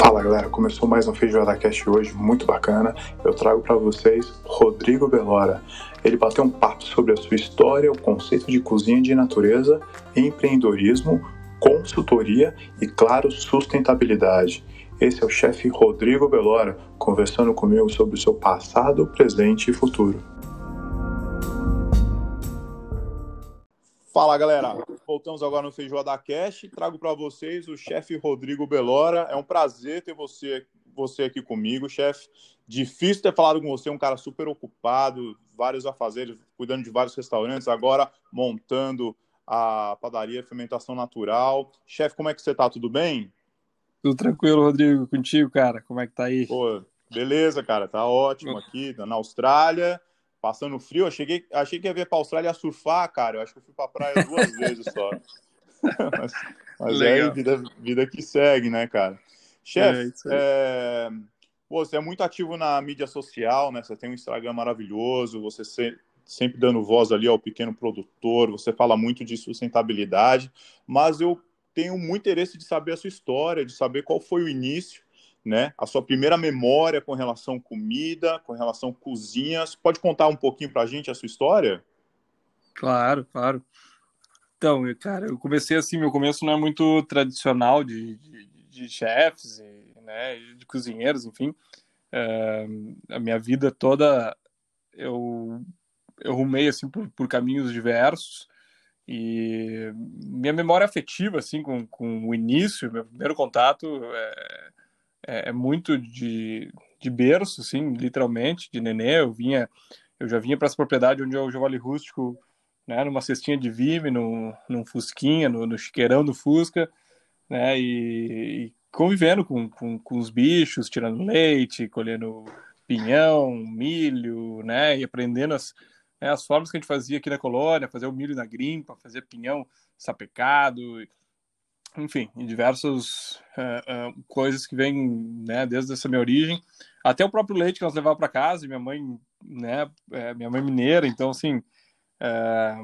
Fala galera, começou mais um Feijoada Cast hoje, muito bacana. Eu trago para vocês Rodrigo Belora. Ele bateu um papo sobre a sua história, o conceito de cozinha de natureza, empreendedorismo, consultoria e, claro, sustentabilidade. Esse é o chefe Rodrigo Belora conversando comigo sobre o seu passado, presente e futuro. Fala galera, voltamos agora no Feijoada Cast. Trago para vocês o chefe Rodrigo Belora. É um prazer ter você, você aqui comigo, chefe. Difícil ter falado com você, um cara super ocupado, vários afazeres, cuidando de vários restaurantes, agora montando a padaria Fermentação Natural. Chefe, como é que você tá? Tudo bem? Tudo tranquilo, Rodrigo. Contigo, cara? Como é que tá aí? Pô, beleza, cara. Tá ótimo aqui, na Austrália passando frio. Eu cheguei, achei que ia ver para a Austrália surfar, cara. Eu acho que eu fui para a praia duas vezes só. mas mas é aí, vida, vida que segue, né, cara? Chefe, é, é... você é muito ativo na mídia social, né? Você tem um Instagram maravilhoso, você se... sempre dando voz ali ao pequeno produtor, você fala muito de sustentabilidade, mas eu tenho muito interesse de saber a sua história, de saber qual foi o início né? A sua primeira memória com relação à comida, com relação à cozinha. Você pode contar um pouquinho para a gente a sua história? Claro, claro. Então, cara, eu comecei assim, meu começo não é muito tradicional de, de, de chefes, né, de cozinheiros, enfim. É, a minha vida toda eu, eu rumei assim por, por caminhos diversos e minha memória afetiva assim com, com o início, meu primeiro contato é, é, é muito de, de berço, assim, literalmente, de nenê. Eu vinha, eu já vinha para essa propriedade onde é o Javali Rústico, né, numa cestinha de vime, num, num fusquinha, no, no chiqueirão do Fusca, né, e, e convivendo com, com, com, os bichos, tirando leite, colhendo pinhão, milho, né, e aprendendo as, né, as formas que a gente fazia aqui na colônia, fazer o milho na grimpa, fazer pinhão sapecado, enfim, em diversas uh, uh, coisas que vêm né, desde essa minha origem, até o próprio leite que nós levávamos para casa, minha mãe, né, é, minha mãe mineira, então assim, é,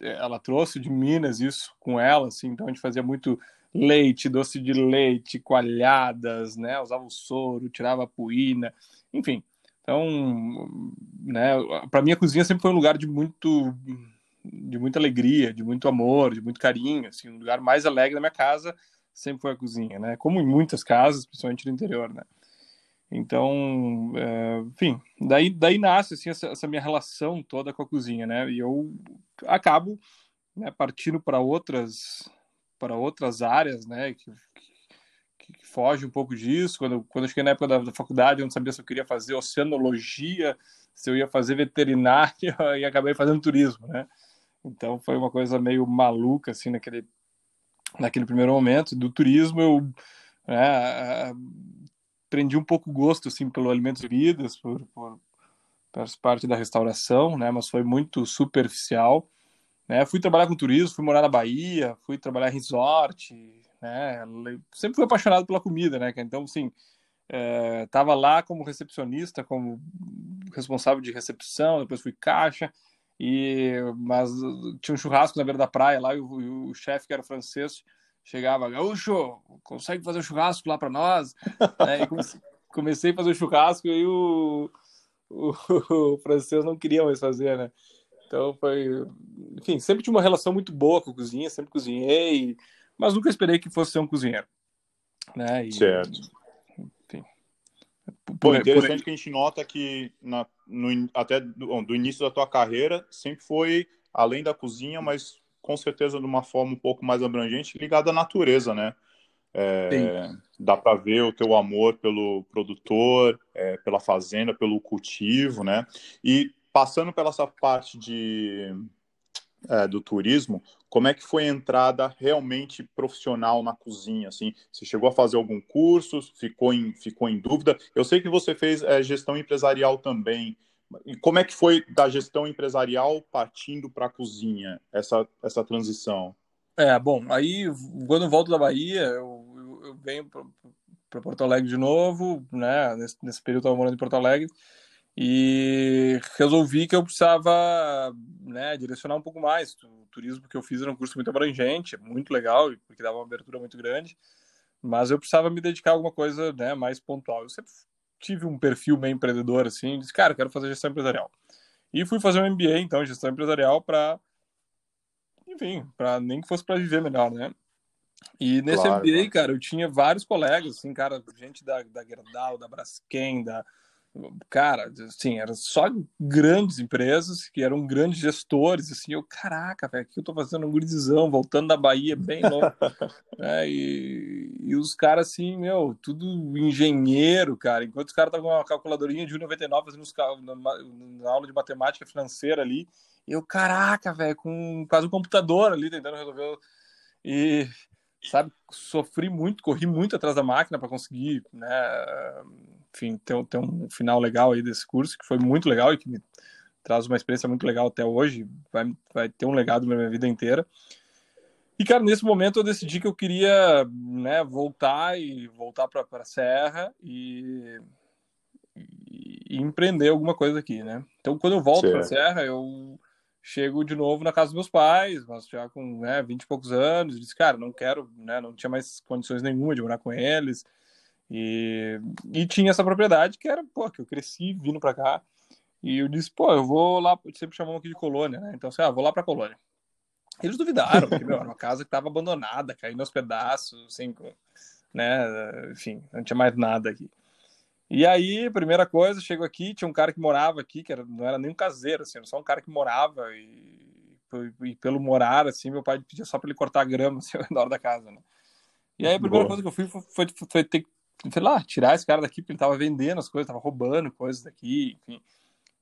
ela trouxe de Minas isso com ela, assim, então a gente fazia muito leite, doce de leite, coalhadas, né, usava o soro, tirava a puína, enfim. Então, né, para mim a cozinha sempre foi um lugar de muito de muita alegria, de muito amor, de muito carinho, assim, um lugar mais alegre da minha casa sempre foi a cozinha, né? Como em muitas casas, principalmente no interior, né? Então, é, enfim, daí, daí nasce assim, essa, essa, minha relação toda com a cozinha, né? E eu acabo né, partindo para outras para outras áreas, né? Que, que, que, foge um pouco disso. Quando, quando eu cheguei na época da, da faculdade, eu não sabia se eu queria fazer oceanologia, se eu ia fazer veterinária e acabei fazendo turismo, né? Então foi uma coisa meio maluca assim naquele naquele primeiro momento. Do turismo eu né, aprendi um pouco gosto assim pelo alimentos vidas por, por, por parte da restauração né mas foi muito superficial né. Fui trabalhar com turismo fui morar na Bahia fui trabalhar em resort né sempre fui apaixonado pela comida né então estava é, lá como recepcionista como responsável de recepção depois fui caixa e, mas tinha um churrasco na beira da praia lá e o, o, o chefe, que era francês, chegava, Gaúcho, consegue fazer um churrasco lá para nós? é, comecei, comecei, a fazer o churrasco e o, o, o, francês não queria mais fazer, né? Então foi. Enfim, sempre tinha uma relação muito boa com a cozinha, sempre cozinhei, mas nunca esperei que fosse ser um cozinheiro. Né? E, certo. Pô, interessante por... que a gente nota que na, no, até do, do, início da tua carreira sempre foi além da cozinha, mas com certeza de uma forma um pouco mais abrangente, ligada à natureza, né? É, dá para ver o teu amor pelo produtor, é, pela fazenda, pelo cultivo, né? E passando pela essa parte de é, do turismo, como é que foi a entrada realmente profissional na cozinha? Assim, você chegou a fazer algum curso? Ficou em, ficou em dúvida? Eu sei que você fez é, gestão empresarial também. E como é que foi da gestão empresarial partindo para a cozinha essa, essa transição? É, bom, aí quando eu volto da Bahia, eu, eu, eu venho para Porto Alegre de novo, né? Nesse, nesse período eu estava morando em Porto Alegre e resolvi que eu precisava né, direcionar um pouco mais. O turismo que eu fiz era um curso muito abrangente, muito legal, porque dava uma abertura muito grande, mas eu precisava me dedicar a alguma coisa né, mais pontual. Eu sempre tive um perfil meio empreendedor, assim, disse, cara, quero fazer gestão empresarial. E fui fazer um MBA, então, gestão empresarial, para, enfim, para nem que fosse para viver melhor, né? E nesse claro, MBA, cara, eu tinha vários colegas, assim, cara, gente da, da Gerdau, da Braskem, da, cara, assim, eram só grandes empresas que eram grandes gestores, assim, eu, caraca, velho, aqui eu tô fazendo um gurizão, voltando da Bahia, bem louco, né, e, e os caras, assim, meu, tudo engenheiro, cara, enquanto os caras estavam com uma calculadorinha de 1,99 fazendo na, na aula de matemática financeira ali, eu, caraca, velho, com quase um computador ali, tentando resolver, e sabe, sofri muito, corri muito atrás da máquina para conseguir, né, enfim, ter, ter um final legal aí desse curso, que foi muito legal e que me traz uma experiência muito legal até hoje, vai, vai ter um legado na minha vida inteira. E, cara, nesse momento eu decidi que eu queria né, voltar e voltar para a Serra e, e, e, empreender alguma coisa aqui, né? Então, quando eu volto para a Serra, eu chego de novo na casa dos meus pais, mas já com né, 20 e poucos anos, disse, cara, não quero, né, não tinha mais condições nenhuma de morar com eles, e, e tinha essa propriedade que era, pô, que eu cresci vindo para cá, e eu disse, pô, eu vou lá, sempre chamam aqui de colônia, né, então, assim, ah, vou lá pra colônia. Eles duvidaram, porque, meu, era uma casa que estava abandonada, caindo aos pedaços, assim, né, enfim, não tinha mais nada aqui. E aí, primeira coisa, chego aqui, tinha um cara que morava aqui, que era, não era nem um caseiro, assim, era só um cara que morava e, e pelo morar, assim, meu pai pedia só para ele cortar a grama, assim, ao redor da casa, né? E aí a primeira Boa. coisa que eu fui foi, foi, foi ter sei lá, tirar esse cara daqui, porque ele tava vendendo as coisas, tava roubando coisas daqui, enfim.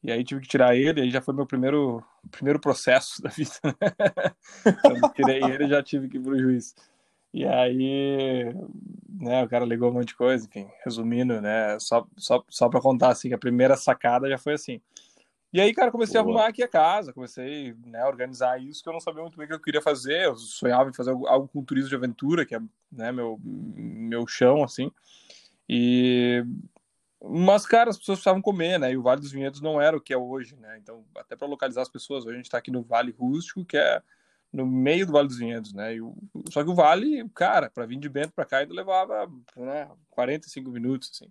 E aí tive que tirar ele, aí já foi meu primeiro, primeiro processo da vida, né? Quando tirei ele, já tive que ir pro juiz. E aí, né, o cara ligou um monte de coisa, enfim, resumindo, né, só, só, só pra contar, assim, que a primeira sacada já foi assim. E aí, cara, comecei Boa. a arrumar aqui a casa, comecei né, a organizar isso, que eu não sabia muito bem o que eu queria fazer, eu sonhava em fazer algo, algo com turismo de aventura, que é né, meu, meu chão, assim. E mas, cara, as pessoas precisavam comer, né? E o Vale dos Vinhedos não era o que é hoje, né? Então, até para localizar as pessoas, hoje a gente está aqui no Vale Rústico, que é no meio do Vale dos Vinhedos, né? O... só que o Vale, cara, para vir de Bento para cá ainda levava né, 45 minutos, assim.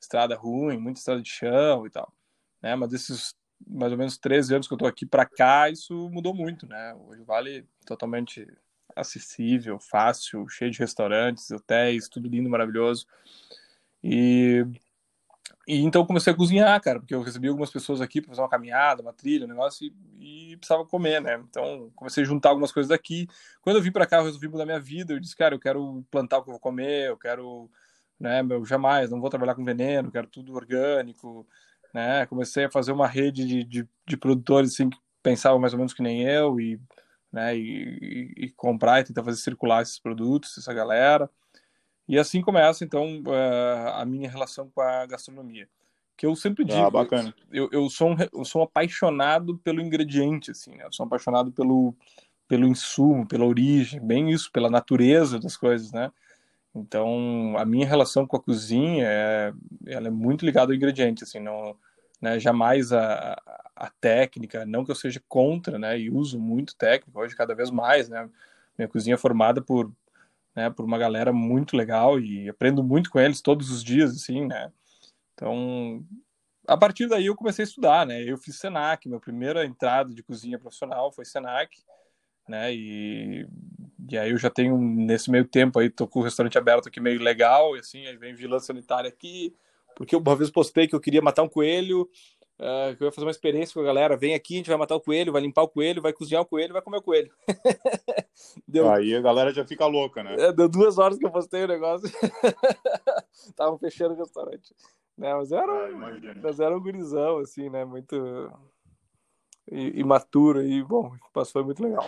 Estrada ruim, muita estrada de chão e tal, né? Mas esses mais ou menos 13 anos que eu tô aqui para cá, isso mudou muito, né? Hoje o Vale totalmente acessível, fácil, cheio de restaurantes, hotéis, tudo lindo, maravilhoso. E, e então comecei a cozinhar, cara, porque eu recebi algumas pessoas aqui para fazer uma caminhada, uma trilha, um negócio, e, e, precisava comer, né? Então comecei a juntar algumas coisas daqui. Quando eu vim para cá, eu resolvi mudar minha vida. Eu disse, cara, eu quero plantar o que eu vou comer, eu quero, né, meu, jamais, não vou trabalhar com veneno, quero tudo orgânico, né? Comecei a fazer uma rede de, de, de produtores assim, que pensavam mais ou menos que nem eu, e, né, e, e, e comprar e tentar fazer circular esses produtos, essa galera. E assim começa, então, eh, a minha relação com a gastronomia. Que eu sempre ah, digo, ah, bacana. Eu, eu, sou um, eu sou um apaixonado pelo ingrediente, assim, né? Eu sou um apaixonado pelo, pelo insumo, pela origem, bem isso, pela natureza das coisas, né? Então, a minha relação com a cozinha é, ela é muito ligada ao ingrediente, assim, não, né, jamais a, a técnica, não que eu seja contra, né, e uso muito técnica, hoje cada vez mais, né, minha cozinha é formada por né, por uma galera muito legal e aprendo muito com eles todos os dias, assim, né? Então, a partir daí eu comecei a estudar, né? Eu fiz Senac, minha primeira entrada de cozinha profissional foi Senac, né? E, e aí eu já tenho, nesse meio tempo aí, tô com o restaurante aberto aqui meio legal, e assim, aí vem vigilância sanitária aqui, porque uma vez postei que eu queria matar um coelho, Uh, que eu ia fazer uma experiência com a galera. Vem aqui, a gente vai matar o coelho, vai limpar o coelho, vai cozinhar o coelho, vai comer o coelho. deu... Aí a galera já fica louca, né? É, deu duas horas que eu postei o negócio. Estavam fechando o restaurante. Né, mas era, ah, mas era um gurizão, assim, né? Muito imaturo e, bom, passou muito legal.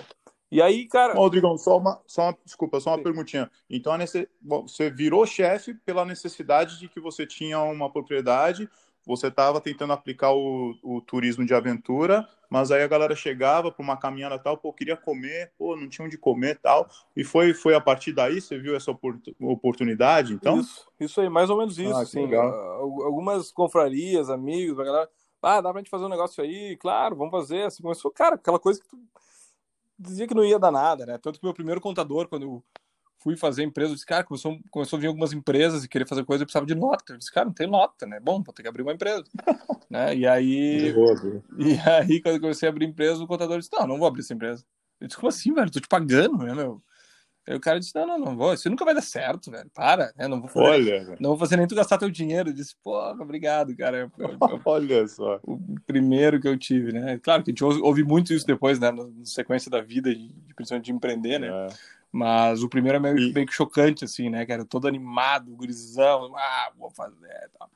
E aí, cara. Rodrigão, só uma, só uma desculpa, só uma Sim. perguntinha. Então, você virou chefe pela necessidade de que você tinha uma propriedade você estava tentando aplicar o, o, turismo de aventura, mas aí a galera chegava para uma caminhada tal, pô, queria comer, pô, não tinha onde comer tal, e foi, foi a partir daí você viu essa oportunidade, então? Isso, isso aí, mais ou menos isso, ah, assim, legal. algumas confrarias, amigos, a galera, ah, dá pra gente fazer um negócio aí, claro, vamos fazer, assim, começou, cara, aquela coisa que tu dizia que não ia dar nada, né, tanto que meu primeiro contador, quando eu fui fazer empresa, eu disse, cara, começou, começou a vir algumas empresas e querer fazer coisa, eu precisava de nota. Eu disse, cara, não tem nota, né? Bom, vou ter que abrir uma empresa. né? E aí, e aí, quando eu comecei a abrir empresa, o contador disse, não, não vou abrir essa empresa. Eu disse, como assim, velho? Tô te pagando, né, meu? Aí o cara disse, não, não, não vou, isso nunca vai dar certo, velho, para, né, não vou fazer, Olha, não vou fazer nem tu gastar teu dinheiro. Eu disse, pô, obrigado, cara. Eu, eu, Olha só. O primeiro que eu tive, né? Claro que a gente ouve muito isso depois, né, na sequência da vida, de, principalmente de empreender, né? É. Mas o primeiro é meio, e... meio que chocante, assim, né, cara? Todo animado, gurizão, ah, vou fazer e tal.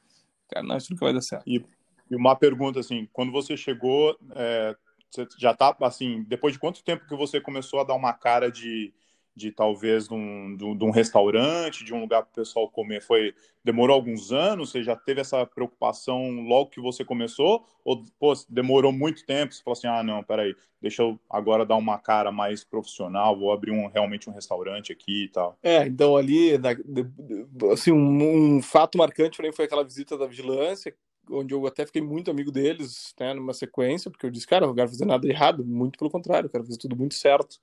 Cara, não, isso nunca vai dar certo. E, e uma pergunta, assim, quando você chegou, é, você já tá, assim, depois de quanto tempo que você começou a dar uma cara de de talvez de um, de um restaurante, de um lugar para o pessoal comer, foi demorou alguns anos? Você já teve essa preocupação logo que você começou? Ou pô, demorou muito tempo? Você falou assim, ah, não, peraí, deixa eu agora dar uma cara mais profissional, vou abrir um, realmente um restaurante aqui e tal. É, então ali, assim, um, um fato marcante para mim foi aquela visita da vigilância, onde eu até fiquei muito amigo deles, né, numa sequência, porque eu disse, cara, eu não quero fazer nada errado, muito pelo contrário, eu quero fazer tudo muito certo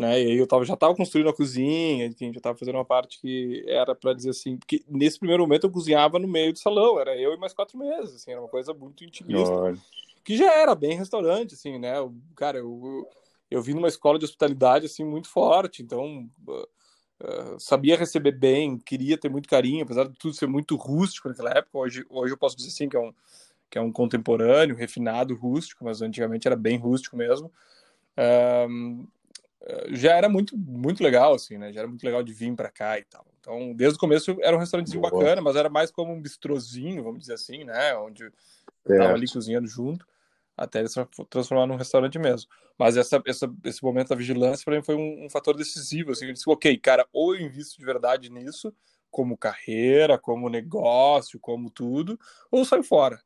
né? E aí eu tava, já estava construindo a cozinha, enfim, já estava fazendo uma parte que era para dizer assim, porque nesse primeiro momento eu cozinhava no meio do salão, era eu e mais quatro meses, assim, era uma coisa muito intimista, que já era bem restaurante, assim, né? O, cara, eu, eu, eu vim numa escola de hospitalidade, assim, muito forte, então uh, sabia receber bem, queria ter muito carinho, apesar de tudo ser muito rústico naquela época, hoje, hoje eu posso dizer assim que é um que é um contemporâneo, refinado, rústico, mas antigamente era bem rústico mesmo. Um, já era muito muito legal assim, né? Já era muito legal de vir para cá e tal. Então, desde o começo era um restaurantezinho Boa. bacana, mas era mais como um bistrozinho, vamos dizer assim, né? Onde é. tava ali cozinhando junto, até ele se transformar num restaurante mesmo. Mas essa, essa esse momento da vigilância para mim foi um, um, fator decisivo, assim, eu disse, ok, cara, ou eu invisto de verdade nisso, como carreira, como negócio, como tudo, ou saio fora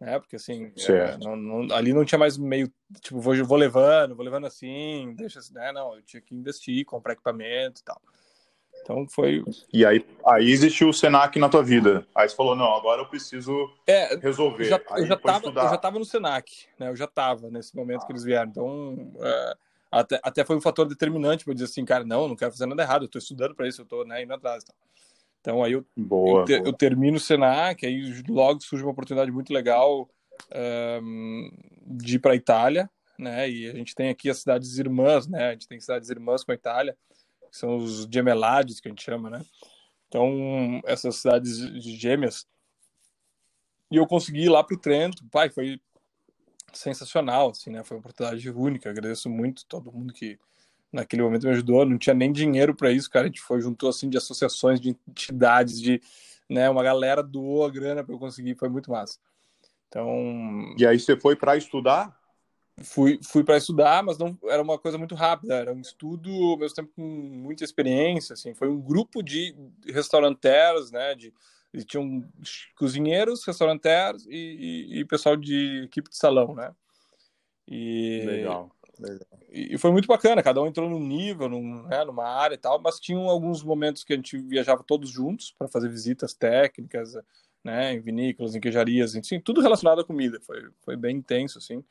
né? Porque assim, é, não, não, ali não tinha mais meio, tipo, vou, vou levando, vou levando assim, deixa assim, né? Não, eu tinha que investir, comprar equipamento e tal. Então foi. E aí, aí existiu o Senac na tua vida. Aí você falou, não, agora eu preciso é, resolver. Já, eu, já tava, eu já tava no Senac, né? Eu já tava nesse momento ah. que eles vieram. Então, é, até, até foi um fator determinante para dizer assim, cara, não, não quero fazer nada errado, eu tô estudando para isso, eu tô né, indo atrás. Então. Então aí eu, boa, eu, te, boa. eu, termino o Senac, aí logo surge uma oportunidade muito legal um, de ir para a Itália, né? E a gente tem aqui as cidades irmãs, né? A gente tem cidades irmãs com a Itália, que são os gemelades que a gente chama, né? Então essas cidades gêmeas e eu consegui ir lá para o Trento, pai, foi sensacional, assim, né? Foi uma oportunidade única. Agradeço muito todo mundo que naquele momento me ajudou, não tinha nem dinheiro para isso, cara, a gente foi, juntou assim de associações, de entidades, de, né, uma galera doou a grana para eu conseguir, foi muito massa. Então... E aí você foi para estudar? Fui, fui para estudar, mas não era uma coisa muito rápida, era um estudo ao mesmo tempo com muita experiência, assim, foi um grupo de restauranteiros, né, de e tinham cozinheiros, restauranteiros e, e, e pessoal de equipe de salão, né? E, Legal. E, foi muito bacana, cada um entrou num nível, num, né, numa área e tal, mas tinham alguns momentos que a gente viajava todos juntos para fazer visitas técnicas, né, em vinícolas, em queijarias, enfim, tudo relacionado à comida. Foi, foi bem intenso, assim.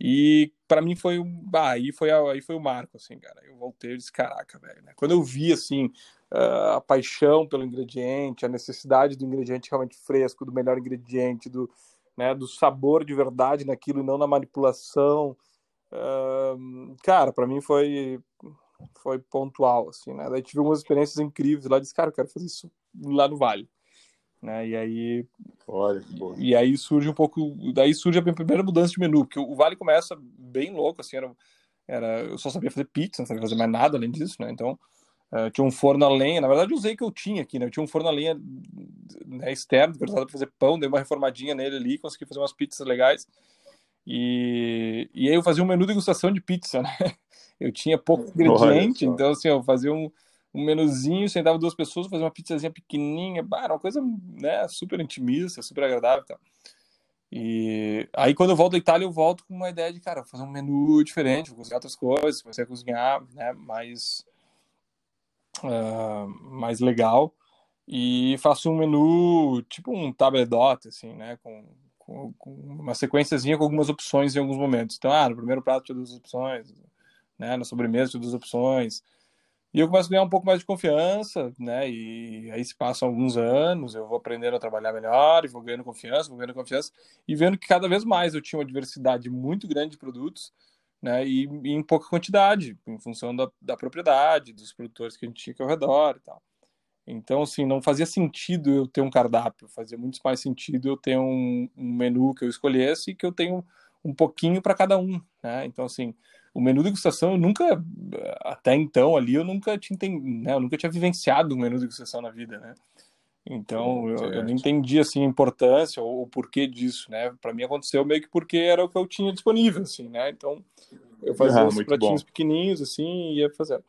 E para mim foi ah, aí foi aí foi o marco, assim, cara. Eu voltei e disse, caraca, velho. Né? Quando eu vi assim a paixão pelo ingrediente, a necessidade do ingrediente realmente fresco, do melhor ingrediente, do, né, do sabor de verdade naquilo e não na manipulação cara, para mim foi foi pontual, assim, né? Daí tive algumas experiências incríveis lá, disse, cara, eu quero fazer isso lá no Vale, né? E aí, Olha, e aí surge um pouco, daí surge a minha primeira mudança de menu, porque o Vale começa bem louco, assim, era, era eu só sabia fazer pizza, não sabia fazer mais nada além disso, né? Então uh, tinha um forno a lenha, na verdade eu usei que eu tinha aqui, né? Eu tinha um forno a lenha né, externo, para fazer pão, dei uma reformadinha nele ali, consegui fazer umas pizzas legais. E, e aí eu fazia um menu de degustação de pizza, né? Eu tinha pouco ingrediente, então assim, eu fazia um, um menuzinho, sentava duas pessoas, fazia uma pizzazinha pequenininha, bah, era uma coisa né, super intimista, super agradável e tal. E aí quando eu volto da Itália, eu volto com uma ideia de, cara, fazer um menu diferente, vou cozinhar outras coisas, comecei a cozinhar, né, mais, uh, mais legal. E faço um menu, tipo um tabledote, assim, né, com com, uma sequenciazinha com algumas opções em alguns momentos. Então, ah, no primeiro prato tinha duas opções, né? Na sobremesa tinha duas opções. E eu começo a ganhar um pouco mais de confiança, né? E aí se passam alguns anos, eu vou aprendendo a trabalhar melhor, e vou ganhando confiança, vou ganhando confiança, e vendo que cada vez mais eu tinha uma diversidade muito grande de produtos, né? E, e em pouca quantidade, em função da, da propriedade, dos produtores que a gente tinha aqui ao redor e tal. Então, assim, não fazia sentido eu ter um cardápio, fazia muito mais sentido eu ter um, um menu que eu escolhesse e que eu tenho um pouquinho para cada um, né? Então, assim, o menu de degustação eu nunca, até então ali, eu nunca tinha, né, eu nunca tinha vivenciado um menu de degustação na vida, né? Então, eu, eu, não entendi, assim, a importância ou o porquê disso, né? Para mim aconteceu meio que porque era o que eu tinha disponível, assim, né? Então, eu fazia ah, os pratinhos bom. pequenininhos, assim, e ia fazendo.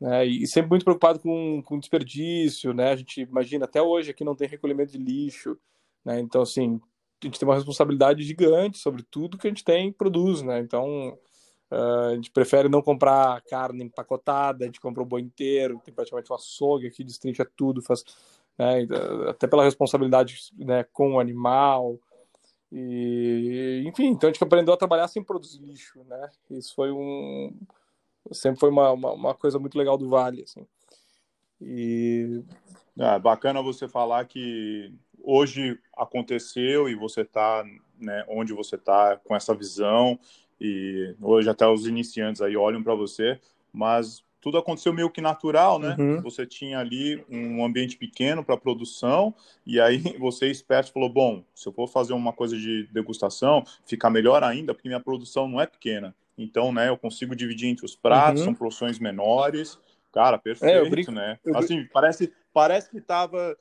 Né? E sempre muito preocupado com, com desperdício, né? A gente imagina, até hoje aqui não tem recolhimento de lixo, né? Então, assim, a gente tem uma responsabilidade gigante sobre tudo que a gente tem e produz, né? Então, Uh, a gente prefere não comprar carne empacotada, a gente compra o boi inteiro, tem praticamente um açougue aqui, destrincha tudo, faz, né, até pela responsabilidade né, com o animal. E, enfim, então a gente aprendeu a trabalhar sem produzir lixo, né? Isso foi um. Sempre foi uma, uma, uma coisa muito legal do Vale, assim. E. É, bacana você falar que hoje aconteceu e você está né, onde você está com essa visão e hoje até os iniciantes aí olham para você, mas tudo aconteceu meio que natural, né? Uhum. Você tinha ali um ambiente pequeno para produção e aí você esperto falou, bom, se eu for fazer uma coisa de degustação, fica melhor ainda porque minha produção não é pequena. Então, né, eu consigo dividir entre os pratos, uhum. são porções menores. Cara, perfeito, é, brinco, né? Assim, parece, parece que tava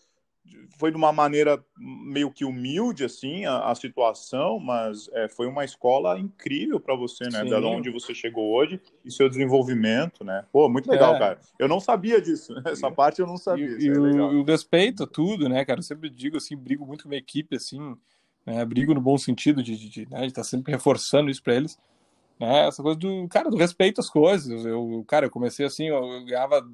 foi de uma maneira meio que humilde assim a, a situação, mas é, foi uma escola incrível para você, né? Sim. Da onde você chegou hoje e seu desenvolvimento, né? Pô, muito legal, é. cara. Eu não sabia disso. Essa parte eu não sabia. E, e é o, o, respeito a tudo, né, cara? Eu sempre digo assim, brigo muito com a equipe, assim, né? Brigo no bom sentido de, de né? estar tá sempre reforçando isso para eles. Né? Essa coisa do, cara, do respeito às coisas. Eu, cara, eu comecei assim, eu ganhava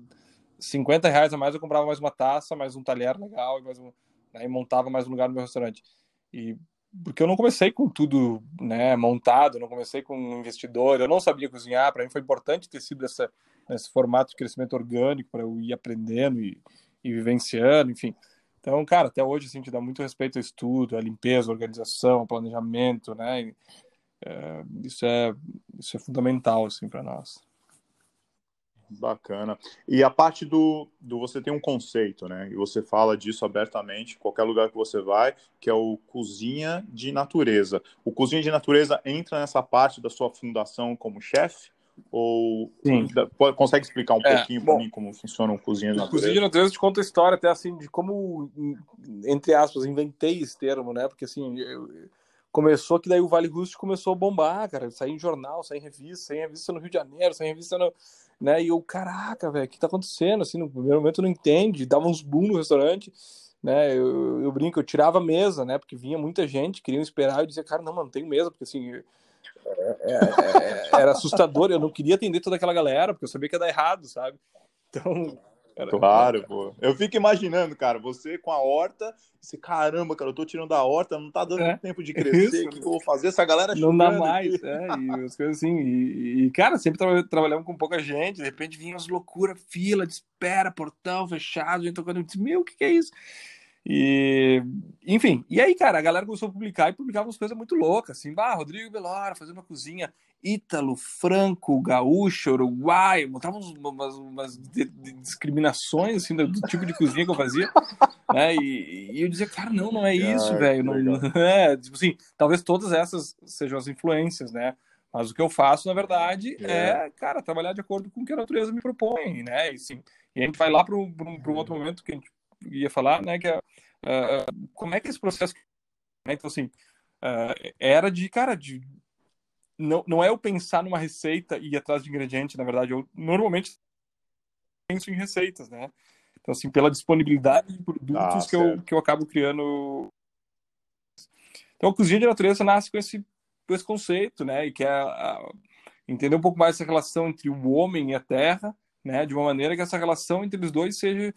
50 reais a mais eu comprava mais uma taça, mais um talher legal, e, um, né, e montava mais um lugar no meu restaurante. E porque eu não comecei com tudo né, montado, não comecei com um investidor, eu não sabia cozinhar, para mim foi importante ter sido essa, esse formato de crescimento orgânico para eu ir aprendendo e, e, vivenciando, enfim. Então, cara, até hoje assim, gente dá muito respeito ao estudo, à limpeza, à organização, ao planejamento, né? É, isso, é, isso é fundamental assim, para nós. Bacana. E a parte do, do você tem um conceito, né? E você fala disso abertamente, qualquer lugar que você vai, que é o cozinha de natureza. O cozinha de natureza entra nessa parte da sua fundação como chefe? Ou Sim. consegue explicar um é, pouquinho para mim como funciona o cozinha de natureza? Cozinha de natureza te conta a história até assim de como, entre aspas, inventei esse termo, né? Porque assim, eu, começou que daí o Vale Rústico começou a bombar, cara, sair em jornal, sair em revista, sair em revista no Rio de Janeiro, sair em revista no, né? E eu, caraca, velho, o que tá acontecendo? Assim, no primeiro momento não entende, dava uns boom no restaurante, né? Eu, eu brinco, eu tirava a mesa, né? Porque vinha muita gente, queriam esperar, eu dizia, cara, não, mano, não tenho mesa, porque assim, é, é, é, era assustador, eu não queria atender toda aquela galera, porque eu sabia que ia dar errado, sabe? Então, Cara, claro, pô. Eu fico imaginando, cara, você com a horta, você, caramba, cara, eu tô tirando da horta, não tá dando é, tempo de crescer, o que, que, eu vou fazer? Essa galera Não dá mais, aqui. é, e as coisas assim. E, e cara, sempre tra trabalhamos com pouca gente, de repente vinha umas loucuras, fila de espera, portão fechado, gente tocando, eu disse, meu, o que, que é isso? E, enfim, e aí, cara, a galera começou a publicar e publicava umas coisas muito loucas, assim, bah, Rodrigo Belora fazendo uma cozinha ítalo, franco, gaúcho, uruguai, botava umas, umas discriminações, assim, do, do, tipo de cozinha que eu fazia, né, e, e eu dizia, cara, não, não é isso, velho, é, tipo assim, talvez todas essas sejam as influências, né, mas o que eu faço, na verdade, é, é cara, trabalhar de acordo com o que a natureza me propõe, né, e, assim, e a gente vai lá para um outro momento que a gente ia falar, né, que é uh, como é que esse processo, né, então assim, uh, era de, cara, de não, não é eu pensar numa receita e ir atrás de ingrediente, na verdade, eu normalmente penso em receitas, né? Então, assim, pela disponibilidade de produtos ah, que, eu, que eu acabo criando. Então, a cozinha de natureza nasce com esse, com esse conceito, né? E que é a, entender um pouco mais essa relação entre o homem e a terra, né? De uma maneira que essa relação entre os dois seja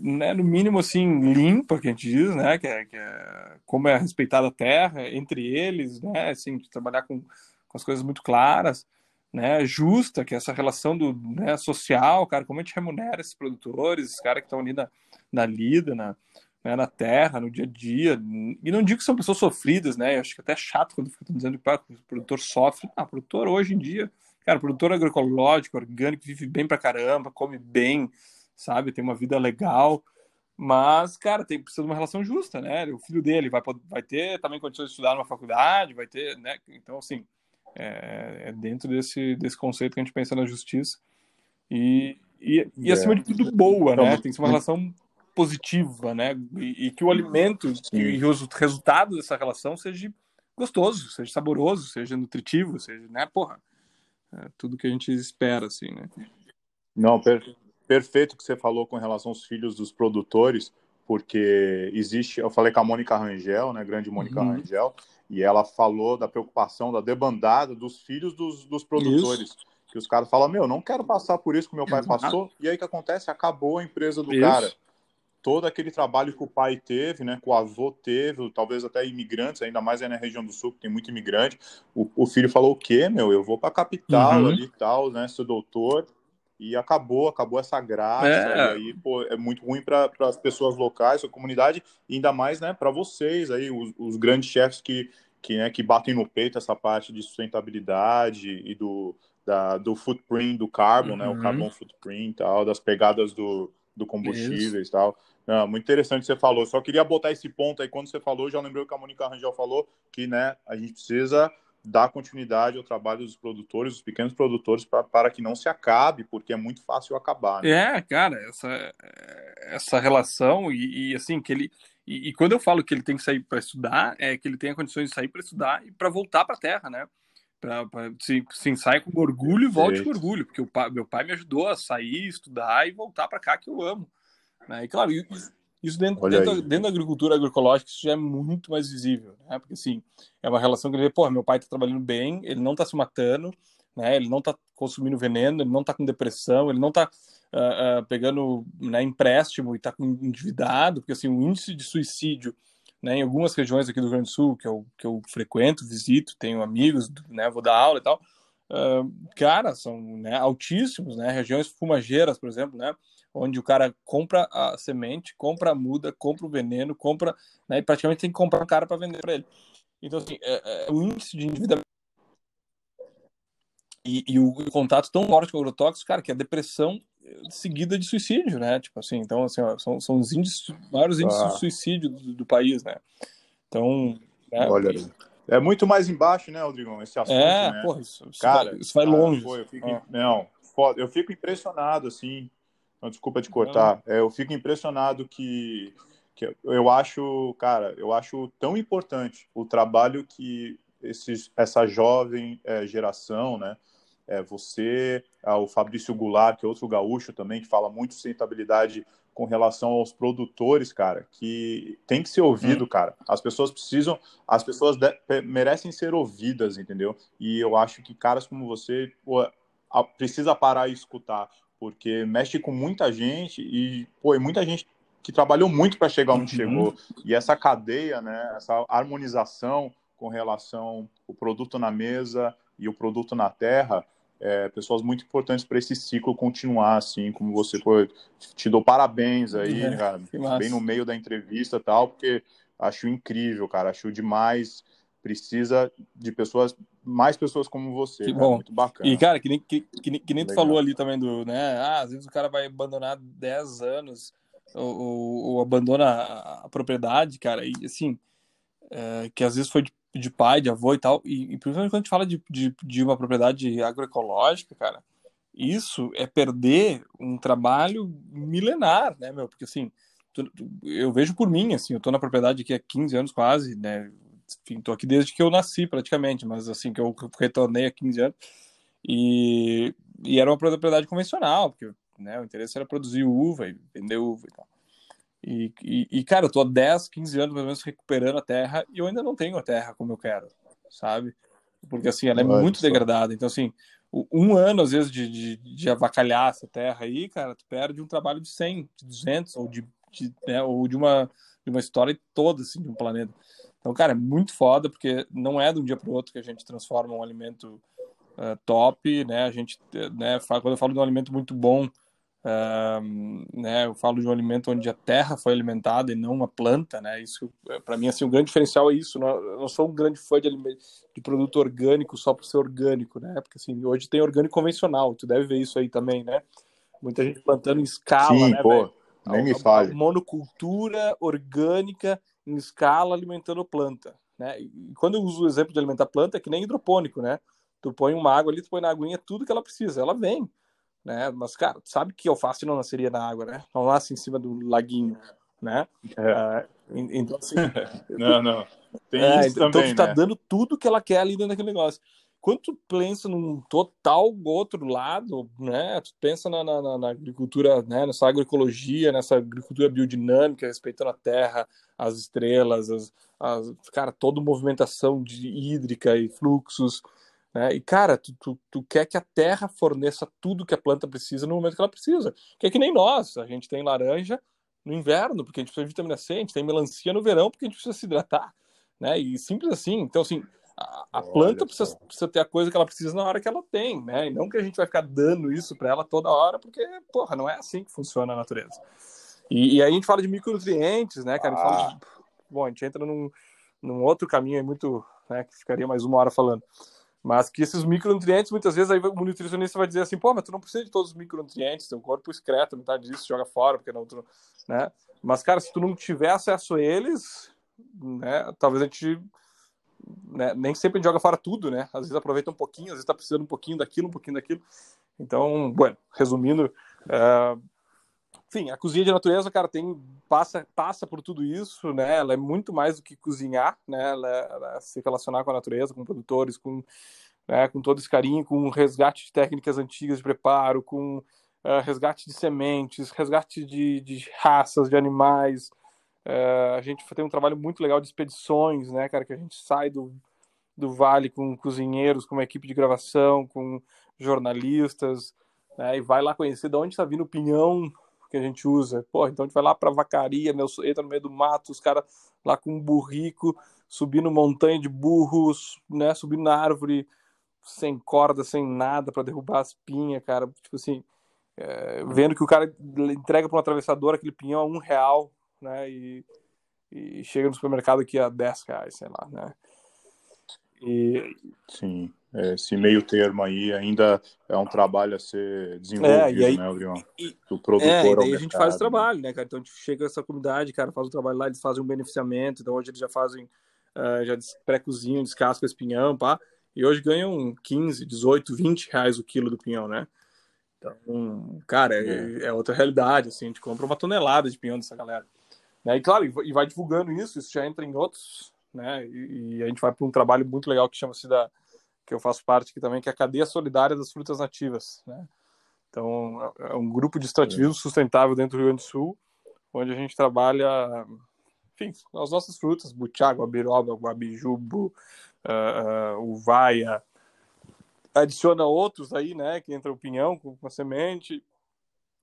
né, no mínimo assim limpa que a gente diz né que é, que é como é respeitada a terra entre eles né assim de trabalhar com, com as coisas muito claras né, justa, que é essa relação do né, social, cara, como a gente remunera esses produtores, esses caras que estão ali na, na lida, na, né, na terra, no dia a dia. E não digo que são pessoas sofridas, né? Eu acho que é até chato quando ficam dizendo que o produtor sofre. Ah, o produtor hoje em dia, cara, produtor agroecológico, orgânico, vive bem pra caramba, come bem, sabe? Tem uma vida legal. Mas, cara, tem precisa de uma relação justa, né? O filho dele vai, vai ter também condições de estudar numa faculdade, vai ter, né? Então, assim, é, é dentro desse, desse conceito que a gente pensa na justiça. E, e, e acima de tudo, boa, né? Tem que ser uma relação positiva, né? E, e que o alimento e, o resultado dessa relação seja gostoso, seja saboroso, seja nutritivo, seja, né? Porra, é tudo que a gente espera, assim, né? Não, per perfeito que você falou com relação aos filhos dos produtores, porque existe, eu falei com a Mônica Rangel, né? Grande Mônica uhum. Rangel, e ela falou da preocupação da debandada dos filhos dos, dos produtores. Isso. Que os caras falam, meu, não quero passar por isso que meu pai passou. E aí o que acontece? Acabou a empresa do isso. cara. Todo aquele trabalho que o pai teve, né, que o avô teve, talvez até imigrantes, ainda mais aí na região do sul, que tem muito imigrante. O, o filho falou: o quê, meu? Eu vou para a capital uhum. ali e tal, né? Sou doutor e acabou, acabou essa graça. É. E aí, pô, é muito ruim para as pessoas locais, a comunidade, e ainda mais, né, para vocês aí, os, os, grandes chefes que, que, né, que batem no peito essa parte de sustentabilidade e do, da, do footprint do carbon, uhum. né, o uhum. carbon footprint tal, das pegadas do, do combustível e tal. Não, muito interessante que você falou. Só queria botar esse ponto aí, quando você falou, já lembrei o que a Mônica Rangel falou, que né, a gente precisa dar continuidade ao trabalho dos produtores, dos pequenos produtores, pra, para que não se acabe, porque é muito fácil acabar. Né? É, cara, essa, essa relação e, e assim, que ele. E, e, quando eu falo que ele tem que sair para estudar, é que ele tem condições de sair para estudar e para voltar para a terra, né? Pra, pra, sim, sai com orgulho e volte com orgulho, porque o pai, meu pai me ajudou a sair, estudar e voltar para cá, que eu amo. Né? E claro, isso, isso dentro, dentro, dentro, da agricultura agroecológica isso já é muito mais visível, né? Porque assim, é uma relação que ele vê, pô, meu pai está trabalhando bem, ele não está se matando, né? Ele não está consumindo veneno, ele não está com depressão, ele não está uh, uh, pegando né, empréstimo e está endividado, porque assim, o índice de suicídio né, em algumas regiões aqui do Rio Grande do Sul, que eu, que eu frequento, visito, tenho amigos, né, vou dar aula e tal, uh, cara, são né, altíssimos, né, regiões fumageiras, por exemplo, né, onde o cara compra a semente, compra a muda, compra o veneno, compra, né, e praticamente tem que comprar um cara para vender para ele. Então, assim, é, é, o índice de endividamento e, e, o contato tão forte com o agrotóxico, cara, que é depressão seguida de suicídio, né? Tipo assim, então, assim, ó, são, são os índices, maiores índices ah. de suicídio do, do, país, né? Então, né, Olha, é muito mais embaixo, né, Rodrigão, esse assunto, É, né? porra, isso, cara, isso vai, longe. Pô, eu fico, ah. Não, foda, eu fico impressionado, assim, desculpa te cortar. É, eu fico impressionado que, que eu acho, cara, eu acho tão importante o trabalho que esses, essa jovem é, geração, né? É, você, é, o Fabrício Goulart, que é outro gaúcho também, que fala muito de sustentabilidade com relação aos produtores, cara, que tem que ser ouvido, hum. cara. As pessoas precisam, as pessoas de, merecem ser ouvidas, entendeu? E eu acho que caras como você pô, precisa parar e escutar porque mexe com muita gente e pô, muita gente que trabalhou muito para chegar onde uhum. chegou. E essa cadeia, né, essa harmonização com relação o produto na mesa e o produto na terra, é, pessoas muito importantes para esse ciclo continuar assim, como você foi. Te dou parabéns aí, é, cara, bem no meio da entrevista tal, porque acho incrível, cara, acho demais. Precisa de pessoas mais pessoas como você. Que cara, bom. Muito bacana. E, cara, que nem, que, que, que nem tu falou ali também do, né? Ah, às vezes o cara vai abandonar 10 anos ou, ou, ou abandona a, a, propriedade, cara, e assim, é, que às vezes foi de, de, pai, de avô e tal, e, e principalmente quando a gente fala de, de, de uma propriedade agroecológica, cara, isso é perder um trabalho milenar, né, meu? Porque assim, eu vejo por mim, assim, eu tô na propriedade aqui há 15 anos quase, né? Enfim, tô aqui desde que eu nasci praticamente, mas assim que eu retornei há 15 anos. E, e era uma propriedade convencional, porque né, o interesse era produzir uva e vender uva e tal. E, e, e, cara, eu tô há 10, 15 anos mais ou menos recuperando a terra e eu ainda não tenho a terra como eu quero, sabe? Porque assim, ela é muito degradada. Então, assim, um ano às vezes de, de, de, avacalhar essa terra aí, cara, tu perde um trabalho de 100, de 200 ou de, de né, ou de uma, de uma história toda, assim, de um planeta. Então, cara, é muito foda, porque não é de um dia para o outro que a gente transforma um alimento uh, top, né? A gente, né, quando eu falo de um alimento muito bom, uh, né, eu falo de um alimento onde a terra foi alimentada e não uma planta, né? Isso, para mim, assim, o grande diferencial é isso. Não, eu não sou um grande fã de, de produto orgânico só por ser orgânico, né? Porque assim, hoje tem orgânico convencional, tu deve ver isso aí também, né? Muita gente plantando em escala, Sim, né, pô, véio? nem me fale. Monocultura orgânica em escala alimentando planta, né? E quando eu uso o exemplo de alimentar planta, é que nem hidropônico, né? Tu põe uma água ali, tu põe na aguinha tudo que ela precisa, ela vem, né? Mas, cara, tu sabe que alface não nasceria na água, né? Não nasce em cima do laguinho, né? É. Uh, então, assim... não, não. Tem é, isso então, também, tu tá né? dando tudo que ela quer ali dentro daquele negócio. Quando tu pensa num total outro lado, né? Tu pensa na, na, na agricultura, né? Nessa agroecologia, nessa agricultura biodinâmica, respeitando a terra, as estrelas, as, as cara, toda movimentação de hídrica e fluxos, né? E cara, tu, tu, tu, quer que a terra forneça tudo que a planta precisa no momento que ela precisa. Que é que nem nós, a gente tem laranja no inverno porque a gente precisa de vitamina C, a gente tem melancia no verão porque a gente precisa se hidratar, né? E simples assim. Então assim, a, a planta precisa, precisa, ter a coisa que ela precisa na hora que ela tem, né? E não que a gente vai ficar dando isso para ela toda hora, porque, porra, não é assim que funciona a natureza. E, e aí a gente fala de micronutrientes, né, cara? A gente fala de... Bom, a gente entra num, num outro caminho aí muito, né, que ficaria mais uma hora falando. Mas que esses micronutrientes, muitas vezes, aí o nutricionista vai dizer assim, pô, mas tu não precisa de todos os micronutrientes, teu corpo excreta metade disso, joga fora, porque não, tu, né? Mas, cara, se tu não tiver acesso a eles, né, talvez a gente né, nem sempre joga fora tudo, né? Às vezes aproveita um pouquinho, às vezes está precisando um pouquinho daquilo, um pouquinho daquilo. Então, bueno, resumindo, uh, enfim, a cozinha de natureza, cara, tem passa passa por tudo isso, né? Ela é muito mais do que cozinhar, né? Ela, ela é se relacionar com a natureza, com produtores, com né, com todo esse carinho, com resgate de técnicas antigas de preparo, com uh, resgate de sementes, resgate de, de raças de animais, é, a gente tem um trabalho muito legal de expedições, né, cara, que a gente sai do, do vale com cozinheiros, com uma equipe de gravação, com jornalistas, né, e vai lá conhecer de onde está vindo o pinhão que a gente usa. Pô, então a gente vai lá para vacaria, meu, entra no meio do mato, os caras lá com um burrico, subindo montanha de burros, né, subindo na árvore sem corda, sem nada para derrubar as pinhas, cara. Tipo assim, é, vendo que o cara entrega para um atravessador aquele pinhão a um real, né? E, e chega no supermercado aqui a 10 reais, sei lá, né? E... Sim, esse meio termo aí ainda é um trabalho a ser desenvolvido, é, aí, né, Adriano? Do produtor é, e daí a gente faz o trabalho, né, cara? Então a gente chega essa comunidade, cara, faz o trabalho lá, eles fazem um beneficiamento, então hoje eles já fazem, uh, já pré-cozinham, descascam esse pinhão, pá, e hoje ganham 15, 18, 20 reais o quilo do pinhão, né? Então, cara, é, é outra realidade, assim, a gente compra uma tonelada de pinhão dessa galera. Né? E claro, e vai divulgando isso, isso já entra em outros, né? E, e a gente vai para um trabalho muito legal que chama-se da que eu faço parte aqui também, que é a cadeia solidária das frutas nativas, né? Então, é um grupo de extrativismo sustentável dentro do Rio Grande do Sul, onde a gente trabalha, enfim, as nossas frutas, butiá, guabiroba, guabijubo, uh, uh, uvaia, adiciona outros aí, né, que entra o pinhão com, a semente,